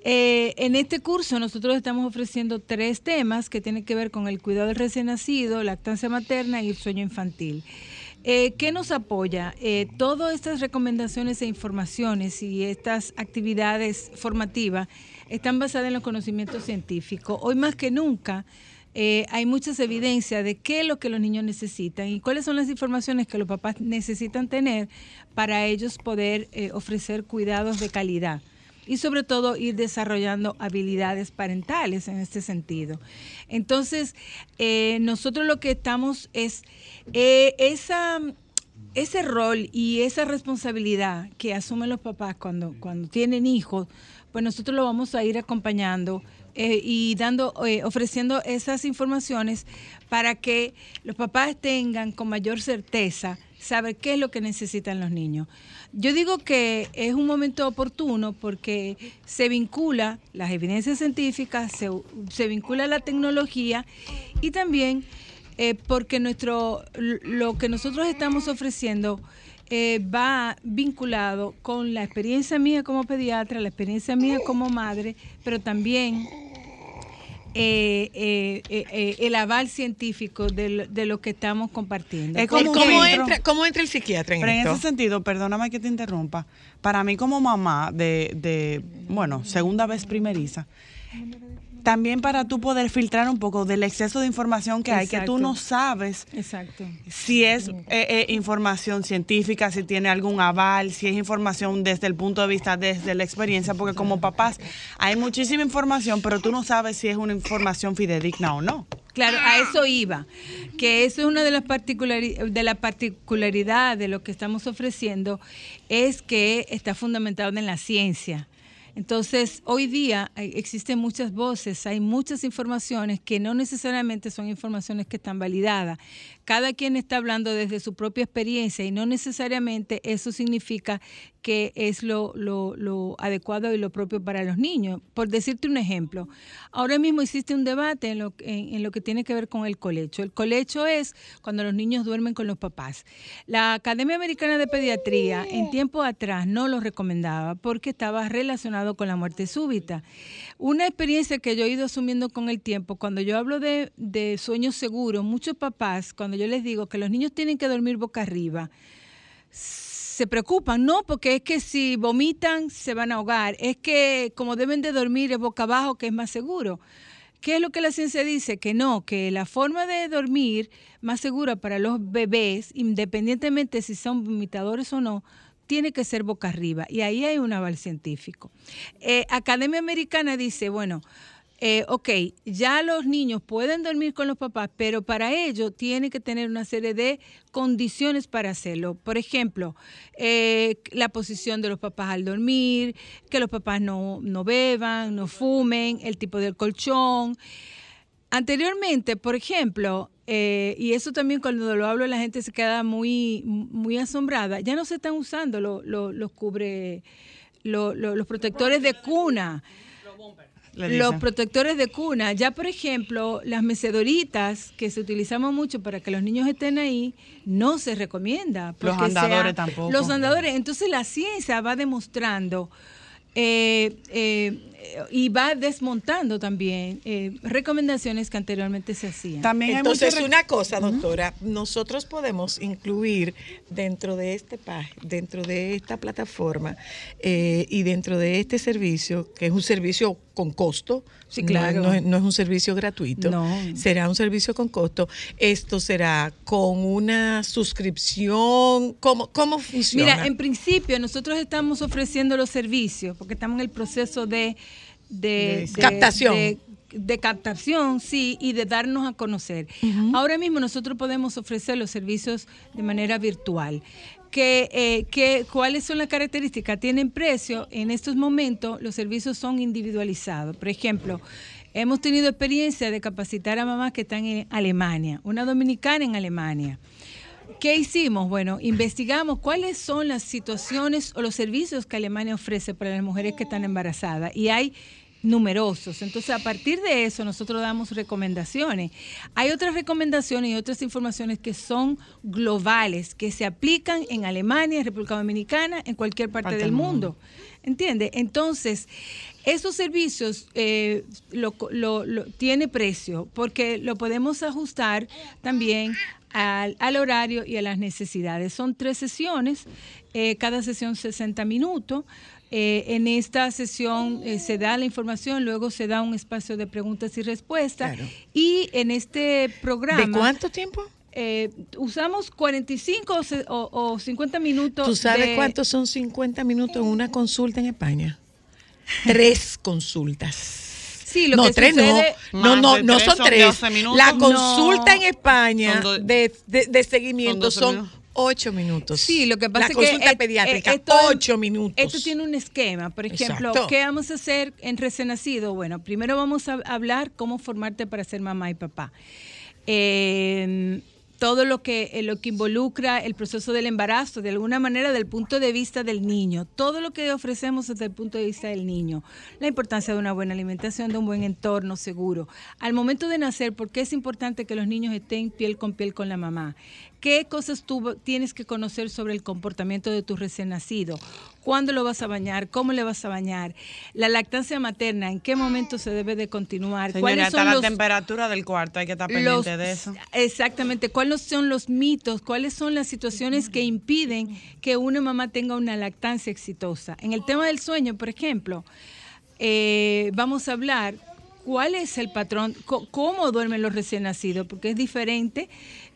L: Eh, en este curso nosotros estamos ofreciendo tres temas que tienen que ver con el cuidado del recién nacido, lactancia materna y el sueño infantil. Eh, ¿Qué nos apoya? Eh, todas estas recomendaciones e informaciones y estas actividades formativas están basadas en los conocimientos científicos. Hoy más que nunca, eh, hay muchas evidencias de qué es lo que los niños necesitan y cuáles son las informaciones que los papás necesitan tener para ellos poder eh, ofrecer cuidados de calidad y sobre todo ir desarrollando habilidades parentales en este sentido. Entonces, eh, nosotros lo que estamos es eh, ese rol y esa responsabilidad que asumen los papás cuando, cuando tienen hijos, pues nosotros lo vamos a ir acompañando eh, y dando, ofreciendo esas informaciones para que los papás tengan con mayor certeza saber qué es lo que necesitan los niños. Yo digo que es un momento oportuno porque se vincula las evidencias científicas, se, se vincula la tecnología y también eh, porque nuestro lo que nosotros estamos ofreciendo eh, va vinculado con la experiencia mía como pediatra, la experiencia mía como madre, pero también eh, eh, eh, eh, el aval científico de, lo- de lo que estamos compartiendo.
F: Es como un
C: ¿Cómo entra, ¿Cómo entra el psiquiatra en
F: Pero en ese sentido, perdóname que te interrumpa, para mí como mamá de, de bueno, segunda vez primeriza, también para tú poder filtrar un poco del exceso de información que hay, que tú no sabes
L: Exacto.
F: si es eh, eh, información científica, si tiene algún aval, si es información desde el punto de vista, desde la experiencia, porque como papás hay muchísima información, pero tú no sabes si es una información fidedigna o no.
L: Claro, a eso iba, que eso es una de las particulari- de la particularidad de lo que estamos ofreciendo, es que está fundamentado en la ciencia. Entonces, hoy día hay- existen muchas voces, hay muchas informaciones que no necesariamente son informaciones que están validadas. Cada quien está hablando desde su propia experiencia y no necesariamente eso significa que es lo, lo- lo adecuado y lo propio para los niños. Por decirte un ejemplo, ahora mismo existe un debate en lo, en- en lo que tiene que ver con el colecho. El colecho es cuando los niños duermen con los papás. La Academia Americana de Pediatría en tiempo atrás no lo recomendaba porque estaba relacionado con la muerte súbita. Una experiencia que yo he ido asumiendo con el tiempo, cuando yo hablo de, de sueños seguros, muchos papás, cuando yo les digo que los niños tienen que dormir boca arriba, se preocupan, no, porque es que si vomitan se van a ahogar, es que como deben de dormir es boca abajo que es más seguro. ¿Qué es lo que la ciencia dice? Que no, que la forma de dormir más segura para los bebés, independientemente si son vomitadores o no, tiene que ser boca arriba. Y ahí hay un aval científico. Eh, Academia Americana dice, bueno, eh, ok, ya los niños pueden dormir con los papás, pero para ello tienen que tener una serie de condiciones para hacerlo. Por ejemplo, eh, la posición de los papás al dormir, que los papás no, no beban, no fumen, el tipo del colchón. Anteriormente, por ejemplo, eh, y eso también cuando lo hablo la gente se queda muy, muy asombrada, ya no se están usando lo- lo- los cubre, lo- los protectores de cuna. Los protectores de cuna, ya por ejemplo, las mecedoritas que se utilizamos mucho para que los niños estén ahí, no se recomienda.
F: Los andadores tampoco.
L: Los andadores, entonces la ciencia va demostrando eh, eh, y va desmontando también eh, recomendaciones que anteriormente se hacían.
C: Entonces, una cosa, doctora, nosotros podemos incluir dentro de este dentro de esta plataforma eh, y dentro de este servicio, que es un servicio con costo,
L: Sí,
C: no-
L: claro.
C: no, es- no es un servicio gratuito,
L: No.
C: será un servicio con costo. Esto será con una suscripción, ¿cómo, cómo funciona?
L: Mira, en principio nosotros estamos ofreciendo los servicios porque estamos en el proceso de, de- de-
C: Captación.
L: de- de captación, sí, y de darnos a conocer. Ahora mismo nosotros podemos ofrecer los servicios de manera virtual. Que, eh, que- ¿Cuáles son las características? Tienen precio. En estos momentos los servicios son individualizados. Por ejemplo, hemos tenido experiencia de capacitar a mamás que están en Alemania, una dominicana en Alemania. ¿Qué hicimos? Bueno, investigamos cuáles son las situaciones o los servicios que Alemania ofrece para las mujeres que están embarazadas. Y hay numerosos. Entonces, a partir de eso, nosotros damos recomendaciones. Hay otras recomendaciones y otras informaciones que son globales, que se aplican en Alemania, en República Dominicana, en cualquier parte,
F: Parte
L: del
F: del mundo.
L: mundo. ¿Entiende? Entonces, esos servicios eh, lo, lo- lo- tiene precio porque lo podemos ajustar también al, al horario y a las necesidades. Son tres sesiones, eh, cada sesión 60 minutos. Eh, en esta sesión eh, se da la información, luego se da un espacio de preguntas y respuestas. Y en este programa...
C: ¿De cuánto tiempo?
L: eh, usamos 45 o o, o 50 minutos.
C: ¿Tú sabes
L: de-
C: cuántos son 50 minutos en una consulta en España? Tres consultas.
L: Sí, lo
C: no,
L: que
C: tres
L: sucede-
C: no. No, no, no
L: tres
C: son tres.
L: 12 minutos.
C: La
L: No.
C: consulta en España
L: do-
C: de, de- de seguimiento
L: son 12
C: son
L: minutos.
C: ocho minutos.
L: Sí, lo que pasa
C: La
L: es que
C: consulta pediátrica,
L: esto-
C: ocho minutos.
L: Esto tiene un esquema. Por ejemplo,
C: Exacto.
L: ¿qué vamos a hacer en recién nacido? Bueno, primero vamos a hablar cómo formarte para ser mamá y papá. Eh, todo lo que, eh, lo que involucra el proceso del embarazo, de alguna manera, del punto de vista del niño. Todo lo que ofrecemos desde el punto de vista del niño. La importancia de una buena alimentación, de un buen entorno seguro. Al momento de nacer, ¿por qué es importante que los niños estén piel con piel con la mamá? ¿Qué cosas tú tienes que conocer sobre el comportamiento de tu recién nacido? ¿Cuándo lo vas a bañar? ¿Cómo le vas a bañar? La lactancia materna, ¿en qué momento se debe de continuar?
F: Señora, hasta la temperatura del cuarto hay que estar
L: los-
F: pendiente de eso.
L: Exactamente. ¿Cuáles son los mitos? ¿Cuáles son las situaciones que impiden que una mamá tenga una lactancia exitosa? En el tema del sueño, por ejemplo, eh, vamos a hablar cuál es el patrón, cómo duermen los recién nacidos, porque es diferente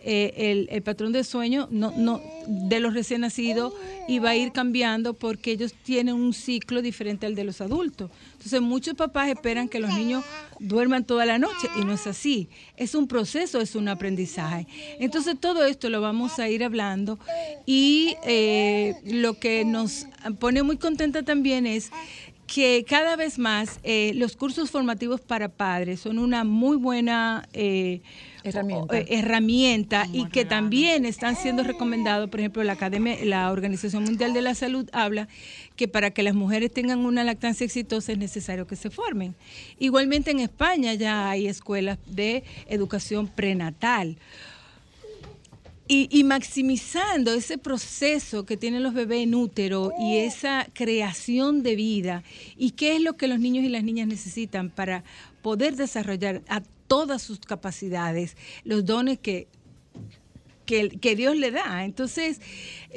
L: eh, el, patrón de sueño no, no, de los recién nacidos y va a ir cambiando porque ellos tienen un ciclo diferente al de los adultos. Entonces muchos papás esperan que los niños duerman toda la noche y no es así. Es un proceso, es un aprendizaje. Entonces todo esto lo vamos a ir hablando y eh, lo que nos pone muy contenta también es que cada vez más eh, los cursos formativos para padres son una muy buena
C: Herramienta.
L: herramienta y que también están siendo recomendados, por ejemplo, la Academia, la Organización Mundial de la Salud habla que para que las mujeres tengan una lactancia exitosa es necesario que se formen. Igualmente en España ya hay escuelas de educación prenatal. Y, y maximizando ese proceso que tienen los bebés en útero y esa creación de vida y qué es lo que los niños y las niñas necesitan para poder desarrollar a todas sus capacidades, los dones que, que, que Dios le da. Entonces,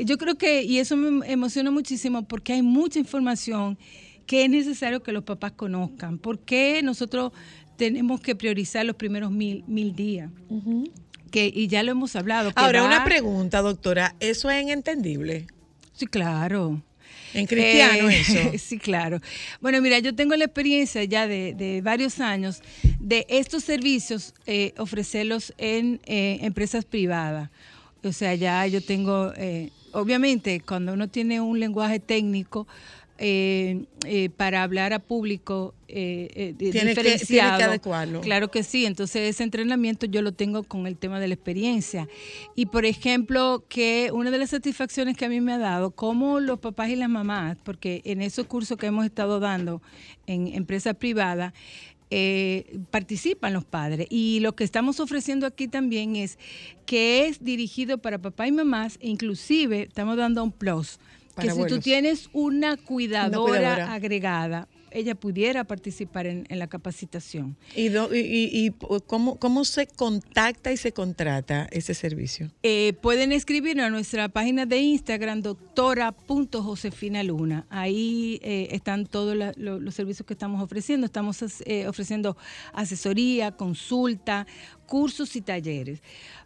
L: yo creo que, y eso me emociona muchísimo porque hay mucha información que es necesario que los papás conozcan. ¿Por qué nosotros tenemos que priorizar los primeros mil, mil días? que, y ya lo hemos hablado.
C: Ahora,
L: va-
C: una pregunta, doctora. ¿Eso es entendible?
L: Sí, claro.
C: En cristiano
L: Eh,
C: eso. <laughs>
L: Sí, claro. Bueno, mira, yo tengo la experiencia ya de, de varios años de estos servicios eh, ofrecerlos en eh, empresas privadas. O sea, ya yo tengo, obviamente, cuando uno tiene un lenguaje técnico eh, eh, para hablar a público eh, eh,
C: Tiene que- tiene que
L: diferenciado,
C: adecuarlo.
L: Claro que sí, entonces ese entrenamiento yo lo tengo con el tema de la experiencia. Y por ejemplo, que una de las satisfacciones que a mí me ha dado, como los papás y las mamás, porque en esos cursos que hemos estado dando en empresas privadas, eh, participan los padres. Y lo que estamos ofreciendo aquí también es que es dirigido para papá y mamás, inclusive estamos dando un plus.
C: Para
L: que si tú tienes una cuidadora,
C: cuidadora.
L: agregada, ella pudiera participar en, en la capacitación.
C: ¿Y, do- y- y- y cómo, cómo se contacta y se contrata ese servicio?
L: Eh, pueden escribir a nuestra página de Instagram, doctora.josefinaluna. Ahí eh, están todos la- lo- los servicios que estamos ofreciendo. Estamos eh, ofreciendo asesoría, consulta, cursos y talleres.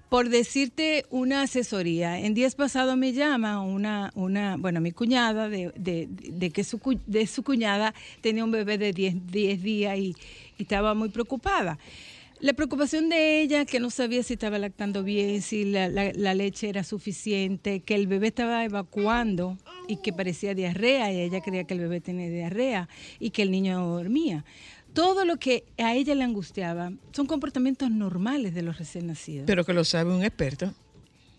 L: Por decirte una asesoría, en días pasados me llama una, una bueno, mi cuñada, de, de- de que su, de su cuñada tenía un bebé de 10, 10 días y, estaba muy preocupada. La preocupación de ella, que no sabía si estaba lactando bien, si la, la- la leche era suficiente, que el bebé estaba evacuando y que parecía diarrea, y ella creía que el bebé tenía diarrea y que el niño dormía. Todo lo que a ella le angustiaba son comportamientos normales de los recién nacidos.
C: Pero que lo sabe un experto.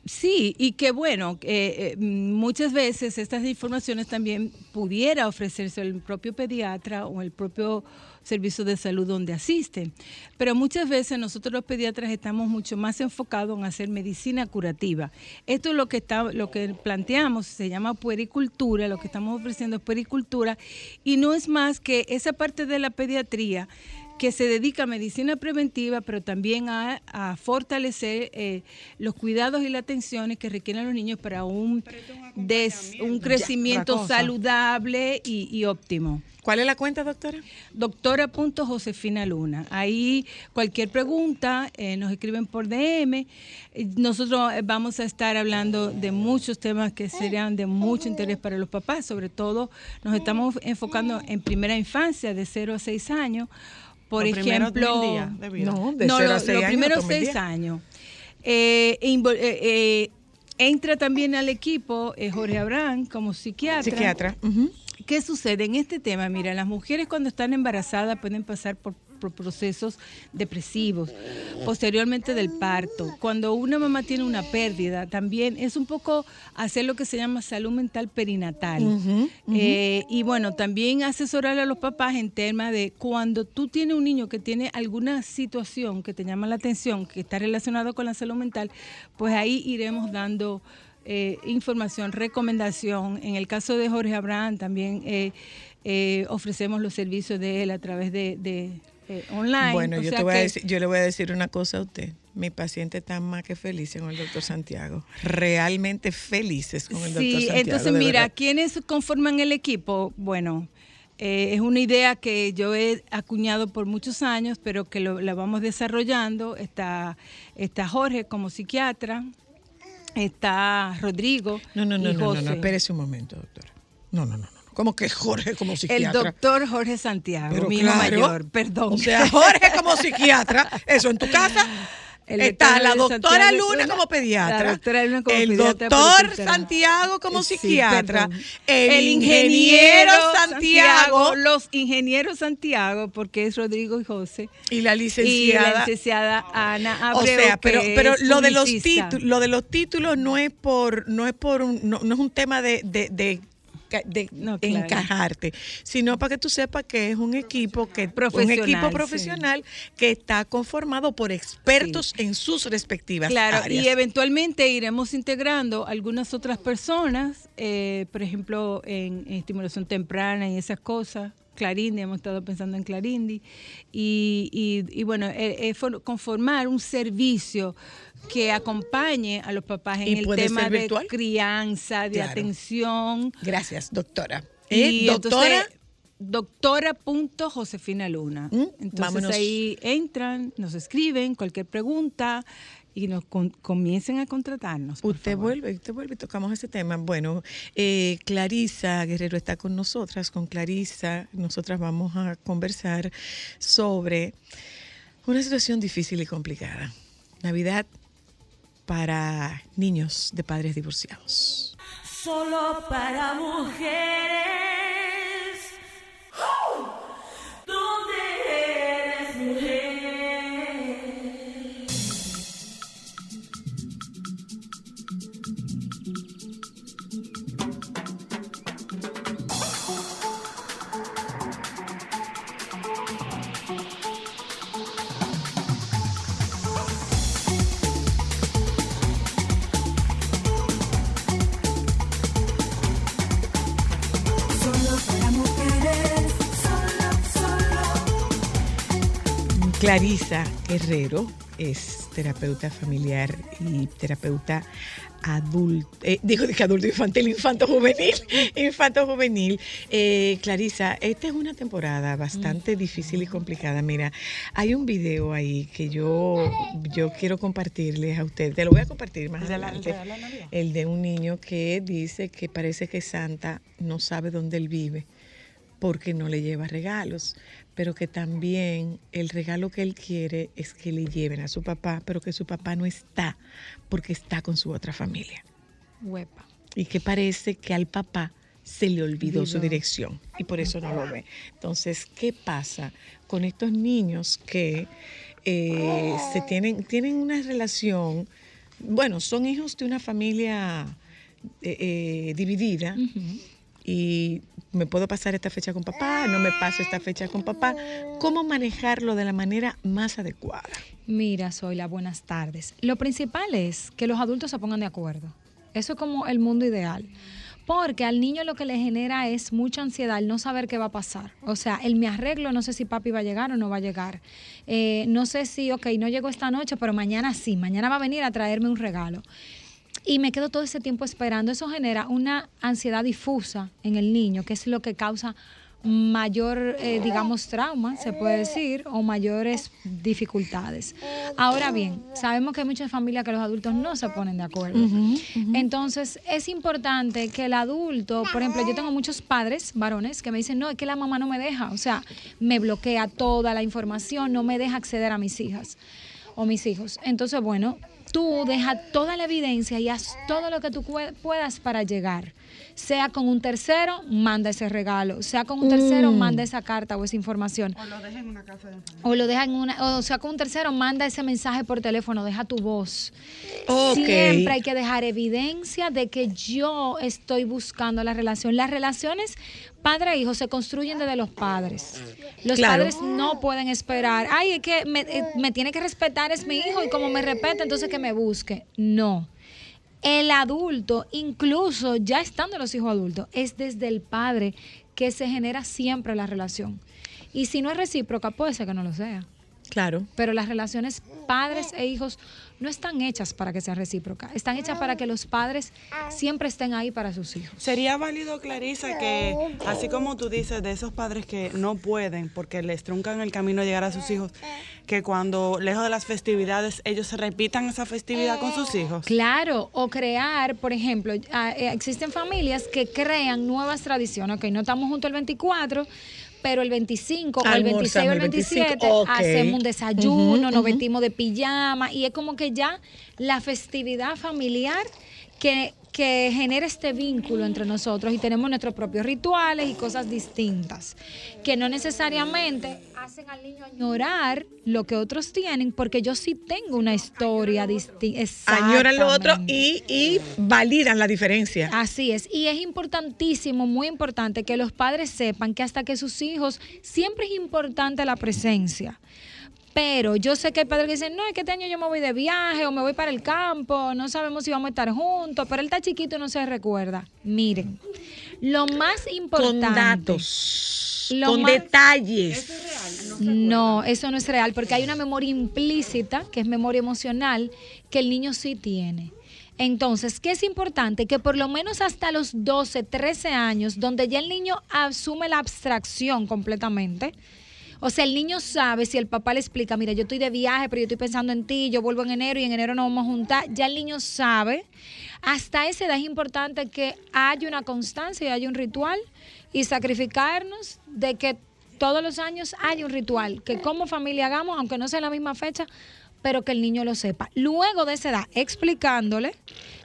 L: Sí, y que bueno, eh, muchas veces estas informaciones también pudiera ofrecerse el propio pediatra o el propio servicio de salud donde asisten. Pero muchas veces nosotros los pediatras estamos mucho más enfocados en hacer medicina curativa. Esto es lo que está, lo que planteamos, se llama puericultura, lo que estamos ofreciendo es puericultura, y no es más que esa parte de la pediatría que se dedica a medicina preventiva, pero también a, a fortalecer eh, los cuidados y las atenciones que requieren los niños para un, des- un crecimiento saludable y, y óptimo.
C: ¿Cuál es la cuenta, doctora?
L: Doctora.josefina Luna. Ahí cualquier pregunta eh, nos escriben por DM. Nosotros eh, vamos a estar hablando de muchos temas que serían de mucho interés para los papás. Sobre todo nos estamos enfocando en primera infancia, de 0 a 6 años. Por
F: Los
L: ejemplo,
F: mil días de vida.
C: No, de
L: lo- los
C: años,
L: primeros seis años. Eh, eh, eh, entra también al equipo eh, Jorge Abraham como psiquiatra.
C: Psiquiatra.
L: ¿Qué sucede en este tema? Mira, las mujeres cuando están embarazadas pueden pasar por, por procesos depresivos, posteriormente del parto. Cuando una mamá tiene una pérdida, también es un poco hacer lo que se llama salud mental perinatal. Eh, y bueno, también asesorar a los papás en tema de cuando tú tienes un niño que tiene alguna situación que te llama la atención, que está relacionado con la salud mental, pues ahí iremos dando eh, información, recomendación. En el caso de Jorge Abraham también eh, eh, ofrecemos los servicios de él a través de, de, eh, online.
C: Bueno,
L: O
C: yo, te voy a decir, yo le voy a decir una cosa a usted. Mi paciente está más que feliz con el doctor Santiago. Realmente felices con el doctor
L: Sí,
C: Santiago.
L: entonces
C: de
L: mira. ¿quiénes conforman el equipo? Bueno, eh, es una idea que yo he acuñado por muchos años, pero que lo- la vamos desarrollando. Está, está Jorge como psiquiatra, está Rodrigo
C: No, no, no,
L: y
C: no, no, espérese un momento, doctora. No, no, no, no. ¿Cómo que Jorge como
L: El
C: psiquiatra?
L: doctor Jorge Santiago,
C: Pero
L: mi hijo
C: claro.
L: mayor, perdón.
C: O sea, Jorge como psiquiatra, eso en tu casa. <laughs>
L: El
C: Está la doctora
L: Santiago
C: Luna como pediatra.
L: la doctora Luna como
C: el
L: pediatra,
C: doctor. Santiago como
L: Sí,
C: psiquiatra. el, ingeniero Santiago.
L: Los ingenieros Santiago, porque es Rodrigo y José.
C: Y la
L: Y
C: licenciada.
L: la licenciada Ana
C: o
L: Abreu.
C: sea, pero, pero lo de los títulos, lo de los títulos no es por, no es por un, no, no es un tema de, de, de- de
L: claro.
C: encajarte, sino para que tú sepas que es un equipo que un
L: Profesional,
C: equipo
L: sí.
C: profesional que está conformado por expertos en sus respectivas
L: Claro,
C: áreas.
L: y eventualmente iremos integrando algunas otras personas, eh, por ejemplo, en, en estimulación temprana y esas cosas. Clarindi, hemos estado pensando en Clarindi. Y, y- y bueno, eh, eh, for- conformar un servicio que acompañe a los papás en
C: ¿Y
L: el tema de crianza, de
C: Claro.
L: atención.
C: Gracias, doctora.
L: Y
C: Eh, doctora,
L: entonces, doctora.josefina Luna. Entonces
C: vámonos.
L: ahí entran, nos escriben cualquier pregunta y nos con- comiencen a contratarnos. por
C: Usted vuelve, usted vuelve y tocamos ese tema. Bueno, eh, Clarisa Guerrero está con nosotras. Con Clarisa, nosotras vamos a conversar sobre una situación difícil y complicada. Navidad para niños de padres divorciados.
O: Solo para mujeres. ¿Dónde
C: Clarisa Guerrero es terapeuta familiar y terapeuta adulto, eh, digo que adulto infantil, infanto juvenil, <laughs> infanto juvenil. Eh, Clarisa, esta es una temporada bastante difícil y complicada. Mira, hay un video ahí que yo, yo quiero compartirles a ustedes. Te lo voy a compartir más
F: ¿El de la-
C: adelante.
F: la?
C: El de un niño que dice que parece que Santa no sabe dónde él vive porque no le lleva regalos, pero que también el regalo que él quiere es que le lleven a su papá, pero que su papá no está porque está con su otra familia.
L: Huepa.
C: Y que parece que al papá se le olvidó su dirección y por eso no lo ve. Entonces, ¿qué pasa con estos niños que eh, se tienen, tienen una relación, bueno, son hijos de una familia eh, eh, dividida? Y me puedo pasar esta fecha con papá, no me paso esta fecha con papá. ¿Cómo manejarlo de la manera más adecuada?
Q: Mira, Zoila, buenas tardes. Lo principal es que los adultos se pongan de acuerdo. Eso es como el mundo ideal. Porque al niño lo que le genera es mucha ansiedad, el no saber qué va a pasar. O sea, el me arreglo, no sé si papi va a llegar o no va a llegar. Eh, no sé si, ok, no llegó esta noche, pero mañana sí, mañana va a venir a traerme un regalo. Y me quedo todo ese tiempo esperando. Eso genera una ansiedad difusa en el niño, que es lo que causa mayor, eh, digamos, trauma, se puede decir, o mayores dificultades. Ahora bien, sabemos que hay muchas familias que los adultos no se ponen de acuerdo. Entonces, es importante que el adulto, por ejemplo, yo tengo muchos padres, varones, que me dicen, no, es que la mamá no me deja, o sea, me bloquea toda la información, no me deja acceder a mis hijas o mis hijos. Entonces, bueno, tú deja toda la evidencia y haz todo lo que tú pue- puedas para llegar. Sea con un tercero, manda ese regalo. Sea con un tercero,
F: Mm.
Q: manda esa carta o esa información.
F: O lo deja en una casa de
Q: O lo deja en una, o sea, con un tercero, manda ese mensaje por teléfono, deja tu voz. Siempre hay que dejar evidencia de que yo estoy buscando la relación. Las relaciones padre e hijo se construyen desde los padres. Los
C: Claro.
Q: padres no pueden esperar, ay, es que me, eh, me tiene que respetar, es mi hijo, y como me respeta, entonces que me busque. No. El adulto, incluso ya estando los hijos adultos, es desde el padre que se genera siempre la relación. Y si no es recíproca, puede ser que no lo sea.
C: Claro.
Q: Pero las relaciones padres e hijos no están hechas para que sean recíprocas, están hechas para que los padres siempre estén ahí para sus hijos.
F: Sería válido, Clarisa, que así como tú dices de esos padres que no pueden porque les truncan el camino de llegar a sus hijos, que cuando lejos de las festividades ellos repitan esa festividad con sus hijos.
Q: Claro, o crear, por ejemplo, ah, eh, existen familias que crean nuevas tradiciones. Ok, no estamos juntos el 24, pero el 25 o el 26 o el
C: Almorzamos el 25,
Q: 27
C: ok.
Q: hacemos un desayuno, nos vestimos de pijama y es como que ya la festividad familiar que, que genera este vínculo entre nosotros y tenemos nuestros propios rituales y cosas distintas que no necesariamente hacen al niño añorar lo que otros tienen porque yo sí tengo una historia distinta.
C: Añoran lo otro y, y validan la diferencia.
Q: Así es, y es importantísimo, muy importante que los padres sepan que hasta que sus hijos, siempre es importante la presencia. Pero yo sé que hay padres que dicen, no, es que este año yo me voy de viaje o me voy para el campo, no sabemos si vamos a estar juntos, pero él está chiquito y no se recuerda. Miren, lo más importante...
C: Con datos,
Q: lo
C: con
Q: más-
C: detalles.
Q: no, eso no es real, porque hay una memoria implícita, que es memoria emocional, que el niño sí tiene. Entonces, ¿qué es importante? Que por lo menos hasta los 12, 13 años, donde ya el niño asume la abstracción completamente, o sea, el niño sabe si el papá le explica, mira, yo estoy de viaje, pero yo estoy pensando en ti, yo vuelvo en enero y en enero nos vamos a juntar, ya el niño sabe. Hasta esa edad es importante que haya una constancia y haya un ritual y sacrificarnos de que todos los años haya un ritual, que como familia hagamos, aunque no sea la misma fecha, pero que el niño lo sepa. Luego de esa edad, explicándole,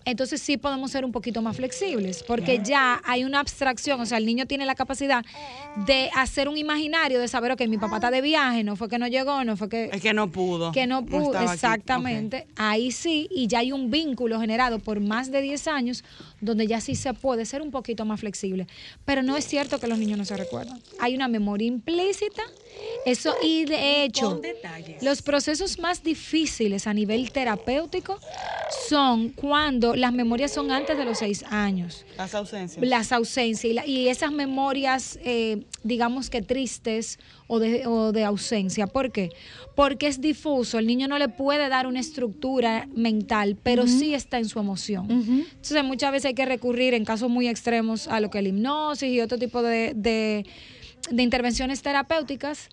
Q: entonces sí podemos ser un poquito más flexibles, porque ya hay una abstracción, o sea, el niño tiene la capacidad de hacer un imaginario, de saber, ok, mi papá está de viaje, no fue que no llegó, no fue que...
F: Es que no pudo.
Q: Que no pudo, exactamente. Ahí sí, y ya hay un vínculo generado por más de 10 años, donde ya sí se puede ser un poquito más flexible. Pero no es cierto que los niños no se recuerdan. Hay una memoria implícita, eso, y de hecho, los procesos más difíciles a nivel terapéutico son cuando las memorias son antes de los 6 años
F: Las ausencias.
Q: las ausencias y, la- y esas memorias, eh, digamos que tristes o de, o de ausencia. ¿Por qué? Porque es difuso, el niño no le puede dar una estructura mental, pero sí está en su emoción. Entonces muchas veces hay que recurrir en casos muy extremos a lo que es la hipnosis y otro tipo de, de- de intervenciones terapéuticas.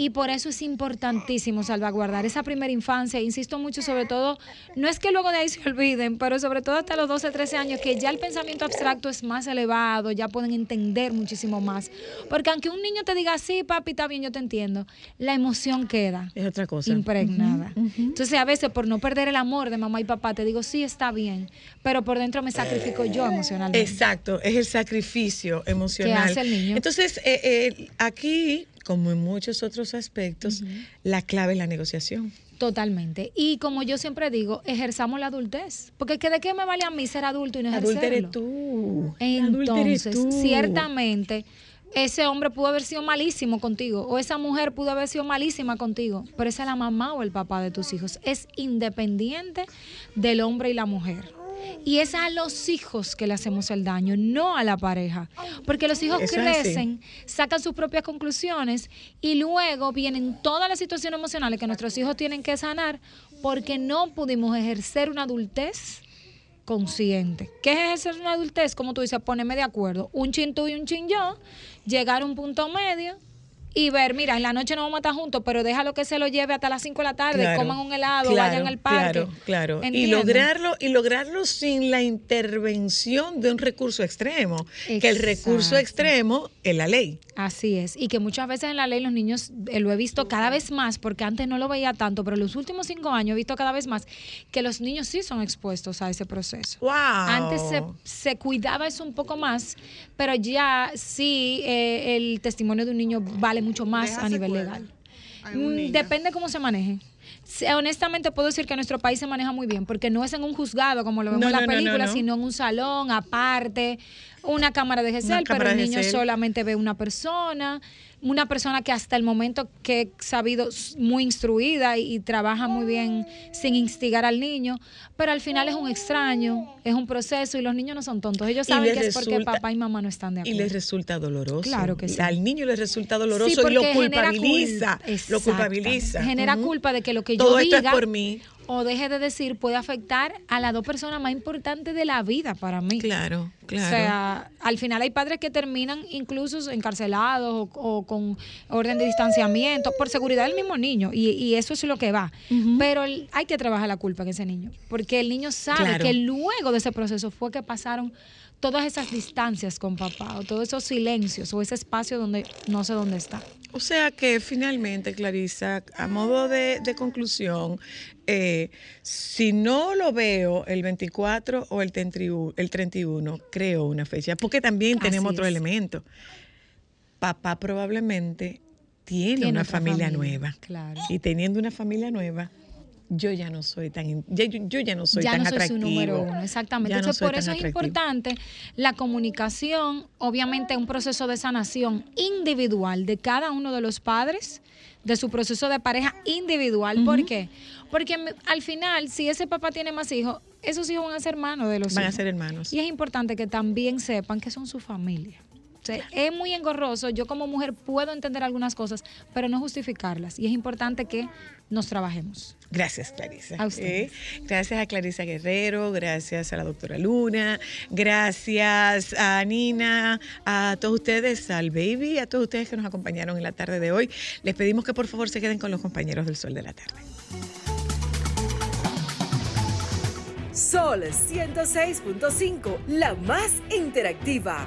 Q: Y por eso es importantísimo salvaguardar esa primera infancia. Insisto mucho, sobre todo, no es que luego de ahí se olviden, pero sobre todo hasta los 12, 13 años, que ya el pensamiento abstracto es más elevado, ya pueden entender muchísimo más. Porque aunque un niño te diga, sí, papi, está bien, yo te entiendo, la emoción queda.
C: Es otra cosa.
Q: Impregnada. Entonces, a veces, por no perder el amor de mamá y papá, te digo, sí, está bien, pero por dentro me sacrifico yo emocionalmente.
C: Exacto, es el sacrificio emocional.
Q: hace el niño?
C: Entonces, eh, eh, aquí, como en muchos otros aspectos, la clave es la negociación.
Q: Totalmente. Y como yo siempre digo, ejerzamos la adultez. Porque ¿que ¿de qué me vale a mí ser adulto y no
C: Adulta eres
Q: ejercerlo?
C: tú.
Q: Entonces,
C: Adulta eres tú.
Q: ciertamente, ese hombre pudo haber sido malísimo contigo o esa mujer pudo haber sido malísima contigo, pero esa es la mamá o el papá de tus hijos. Es independiente del hombre y la mujer. Y es a los hijos que le hacemos el daño, no a la pareja. Porque los hijos
C: Eso
Q: crecen, sacan sus propias conclusiones y luego vienen todas las situaciones emocionales que nuestros hijos tienen que sanar porque no pudimos ejercer una adultez consciente. ¿Qué es ejercer una adultez? Como tú dices, ponerme de acuerdo. Un chin tú y un chin yo, llegar a un punto medio y ver, mira, en la noche no vamos a estar juntos, pero déjalo que se lo lleve hasta las 5 de la tarde,
C: Claro,
Q: coman un helado,
C: claro,
Q: vayan al parque.
C: Claro, claro. Y lograrlo, y lograrlo sin la intervención de un recurso extremo. Que el recurso extremo es la ley.
Q: Así es, y que muchas veces en la ley los niños, eh, lo he visto cada vez más, porque antes no lo veía tanto, pero en los últimos cinco años he visto cada vez más que los niños sí son expuestos a ese proceso.
C: Wow.
Q: Antes se, se cuidaba eso un poco más, pero ya sí eh, el testimonio de un niño vale mucho más
F: Deja
Q: a nivel legal. Mm. Depende cómo se maneje. Honestamente puedo decir que nuestro país se maneja muy bien, porque no es en un juzgado como lo vemos
C: No,
Q: en la
C: no,
Q: película,
C: no.
Q: sino en un salón aparte, una cámara de GESEL, pero el niño
C: GESEL.
Q: solamente ve una persona, una persona que hasta el momento que he sabido muy instruida y, y trabaja muy bien sin instigar al niño, pero al final es un extraño, es un proceso y los niños no son tontos, ellos
C: Y
Q: saben que es porque papá y mamá no están de
C: Y
Q: acuerdo.
C: les resulta doloroso.
Q: Claro que sí.
C: Al niño le resulta
Q: Sí,
C: doloroso y lo
Q: genera
C: culpabiliza.
Q: cul-
C: Lo culpabiliza.
Q: Genera culpa de que lo que yo
C: Todo esto
Q: diga
C: es por mí.
Q: O deje de decir puede afectar a las dos personas más importantes de la vida para mí.
C: Claro, claro.
Q: O sea, al final hay padres que terminan incluso encarcelados o, o con orden de distanciamiento por seguridad del mismo niño y, y eso es lo que va. Pero el- hay que trabajar la culpa en ese niño porque el niño sabe
C: Claro.
Q: que luego de ese proceso fue que pasaron todas esas distancias con papá o todos esos silencios o ese espacio donde no sé dónde está.
C: O sea que finalmente, Clarisa, a modo de, de conclusión, eh, si no lo veo el 24 o el 31, el 31, creo una fecha, porque también tenemos
Q: Así
C: otro
Q: es.
C: elemento. Papá probablemente tiene,
Q: Tiene
C: una familia,
Q: familia,
C: nueva.
Q: claro.
C: Y teniendo una familia nueva, yo ya no soy tan, ya- yo, yo ya no soy
Q: ya
C: tan
Q: no soy
C: atractivo.
Q: su número uno, exactamente.
C: Ya
Q: Entonces, por eso es importante la comunicación, obviamente un proceso de sanación individual de cada uno de los padres, de su proceso de pareja individual. ¿Por qué? Porque al final, si ese papá tiene más hijos, esos hijos van a ser hermanos de los
C: Van a ser hermanos.
Q: Y es importante que también sepan que son su familia. Sea, es muy engorroso. Yo como mujer puedo entender algunas cosas, pero no justificarlas. Y es importante que nos trabajemos.
C: Gracias, Clarisa.
Q: A ustedes.
C: Eh, Gracias a Clarisa Guerrero, gracias a la doctora Luna, gracias a Nina, a todos ustedes, al baby, a todos ustedes que nos acompañaron en la tarde de hoy. Les pedimos que por favor se queden con los compañeros del Sol de la Tarde.
R: Sol 106.5, la más interactiva.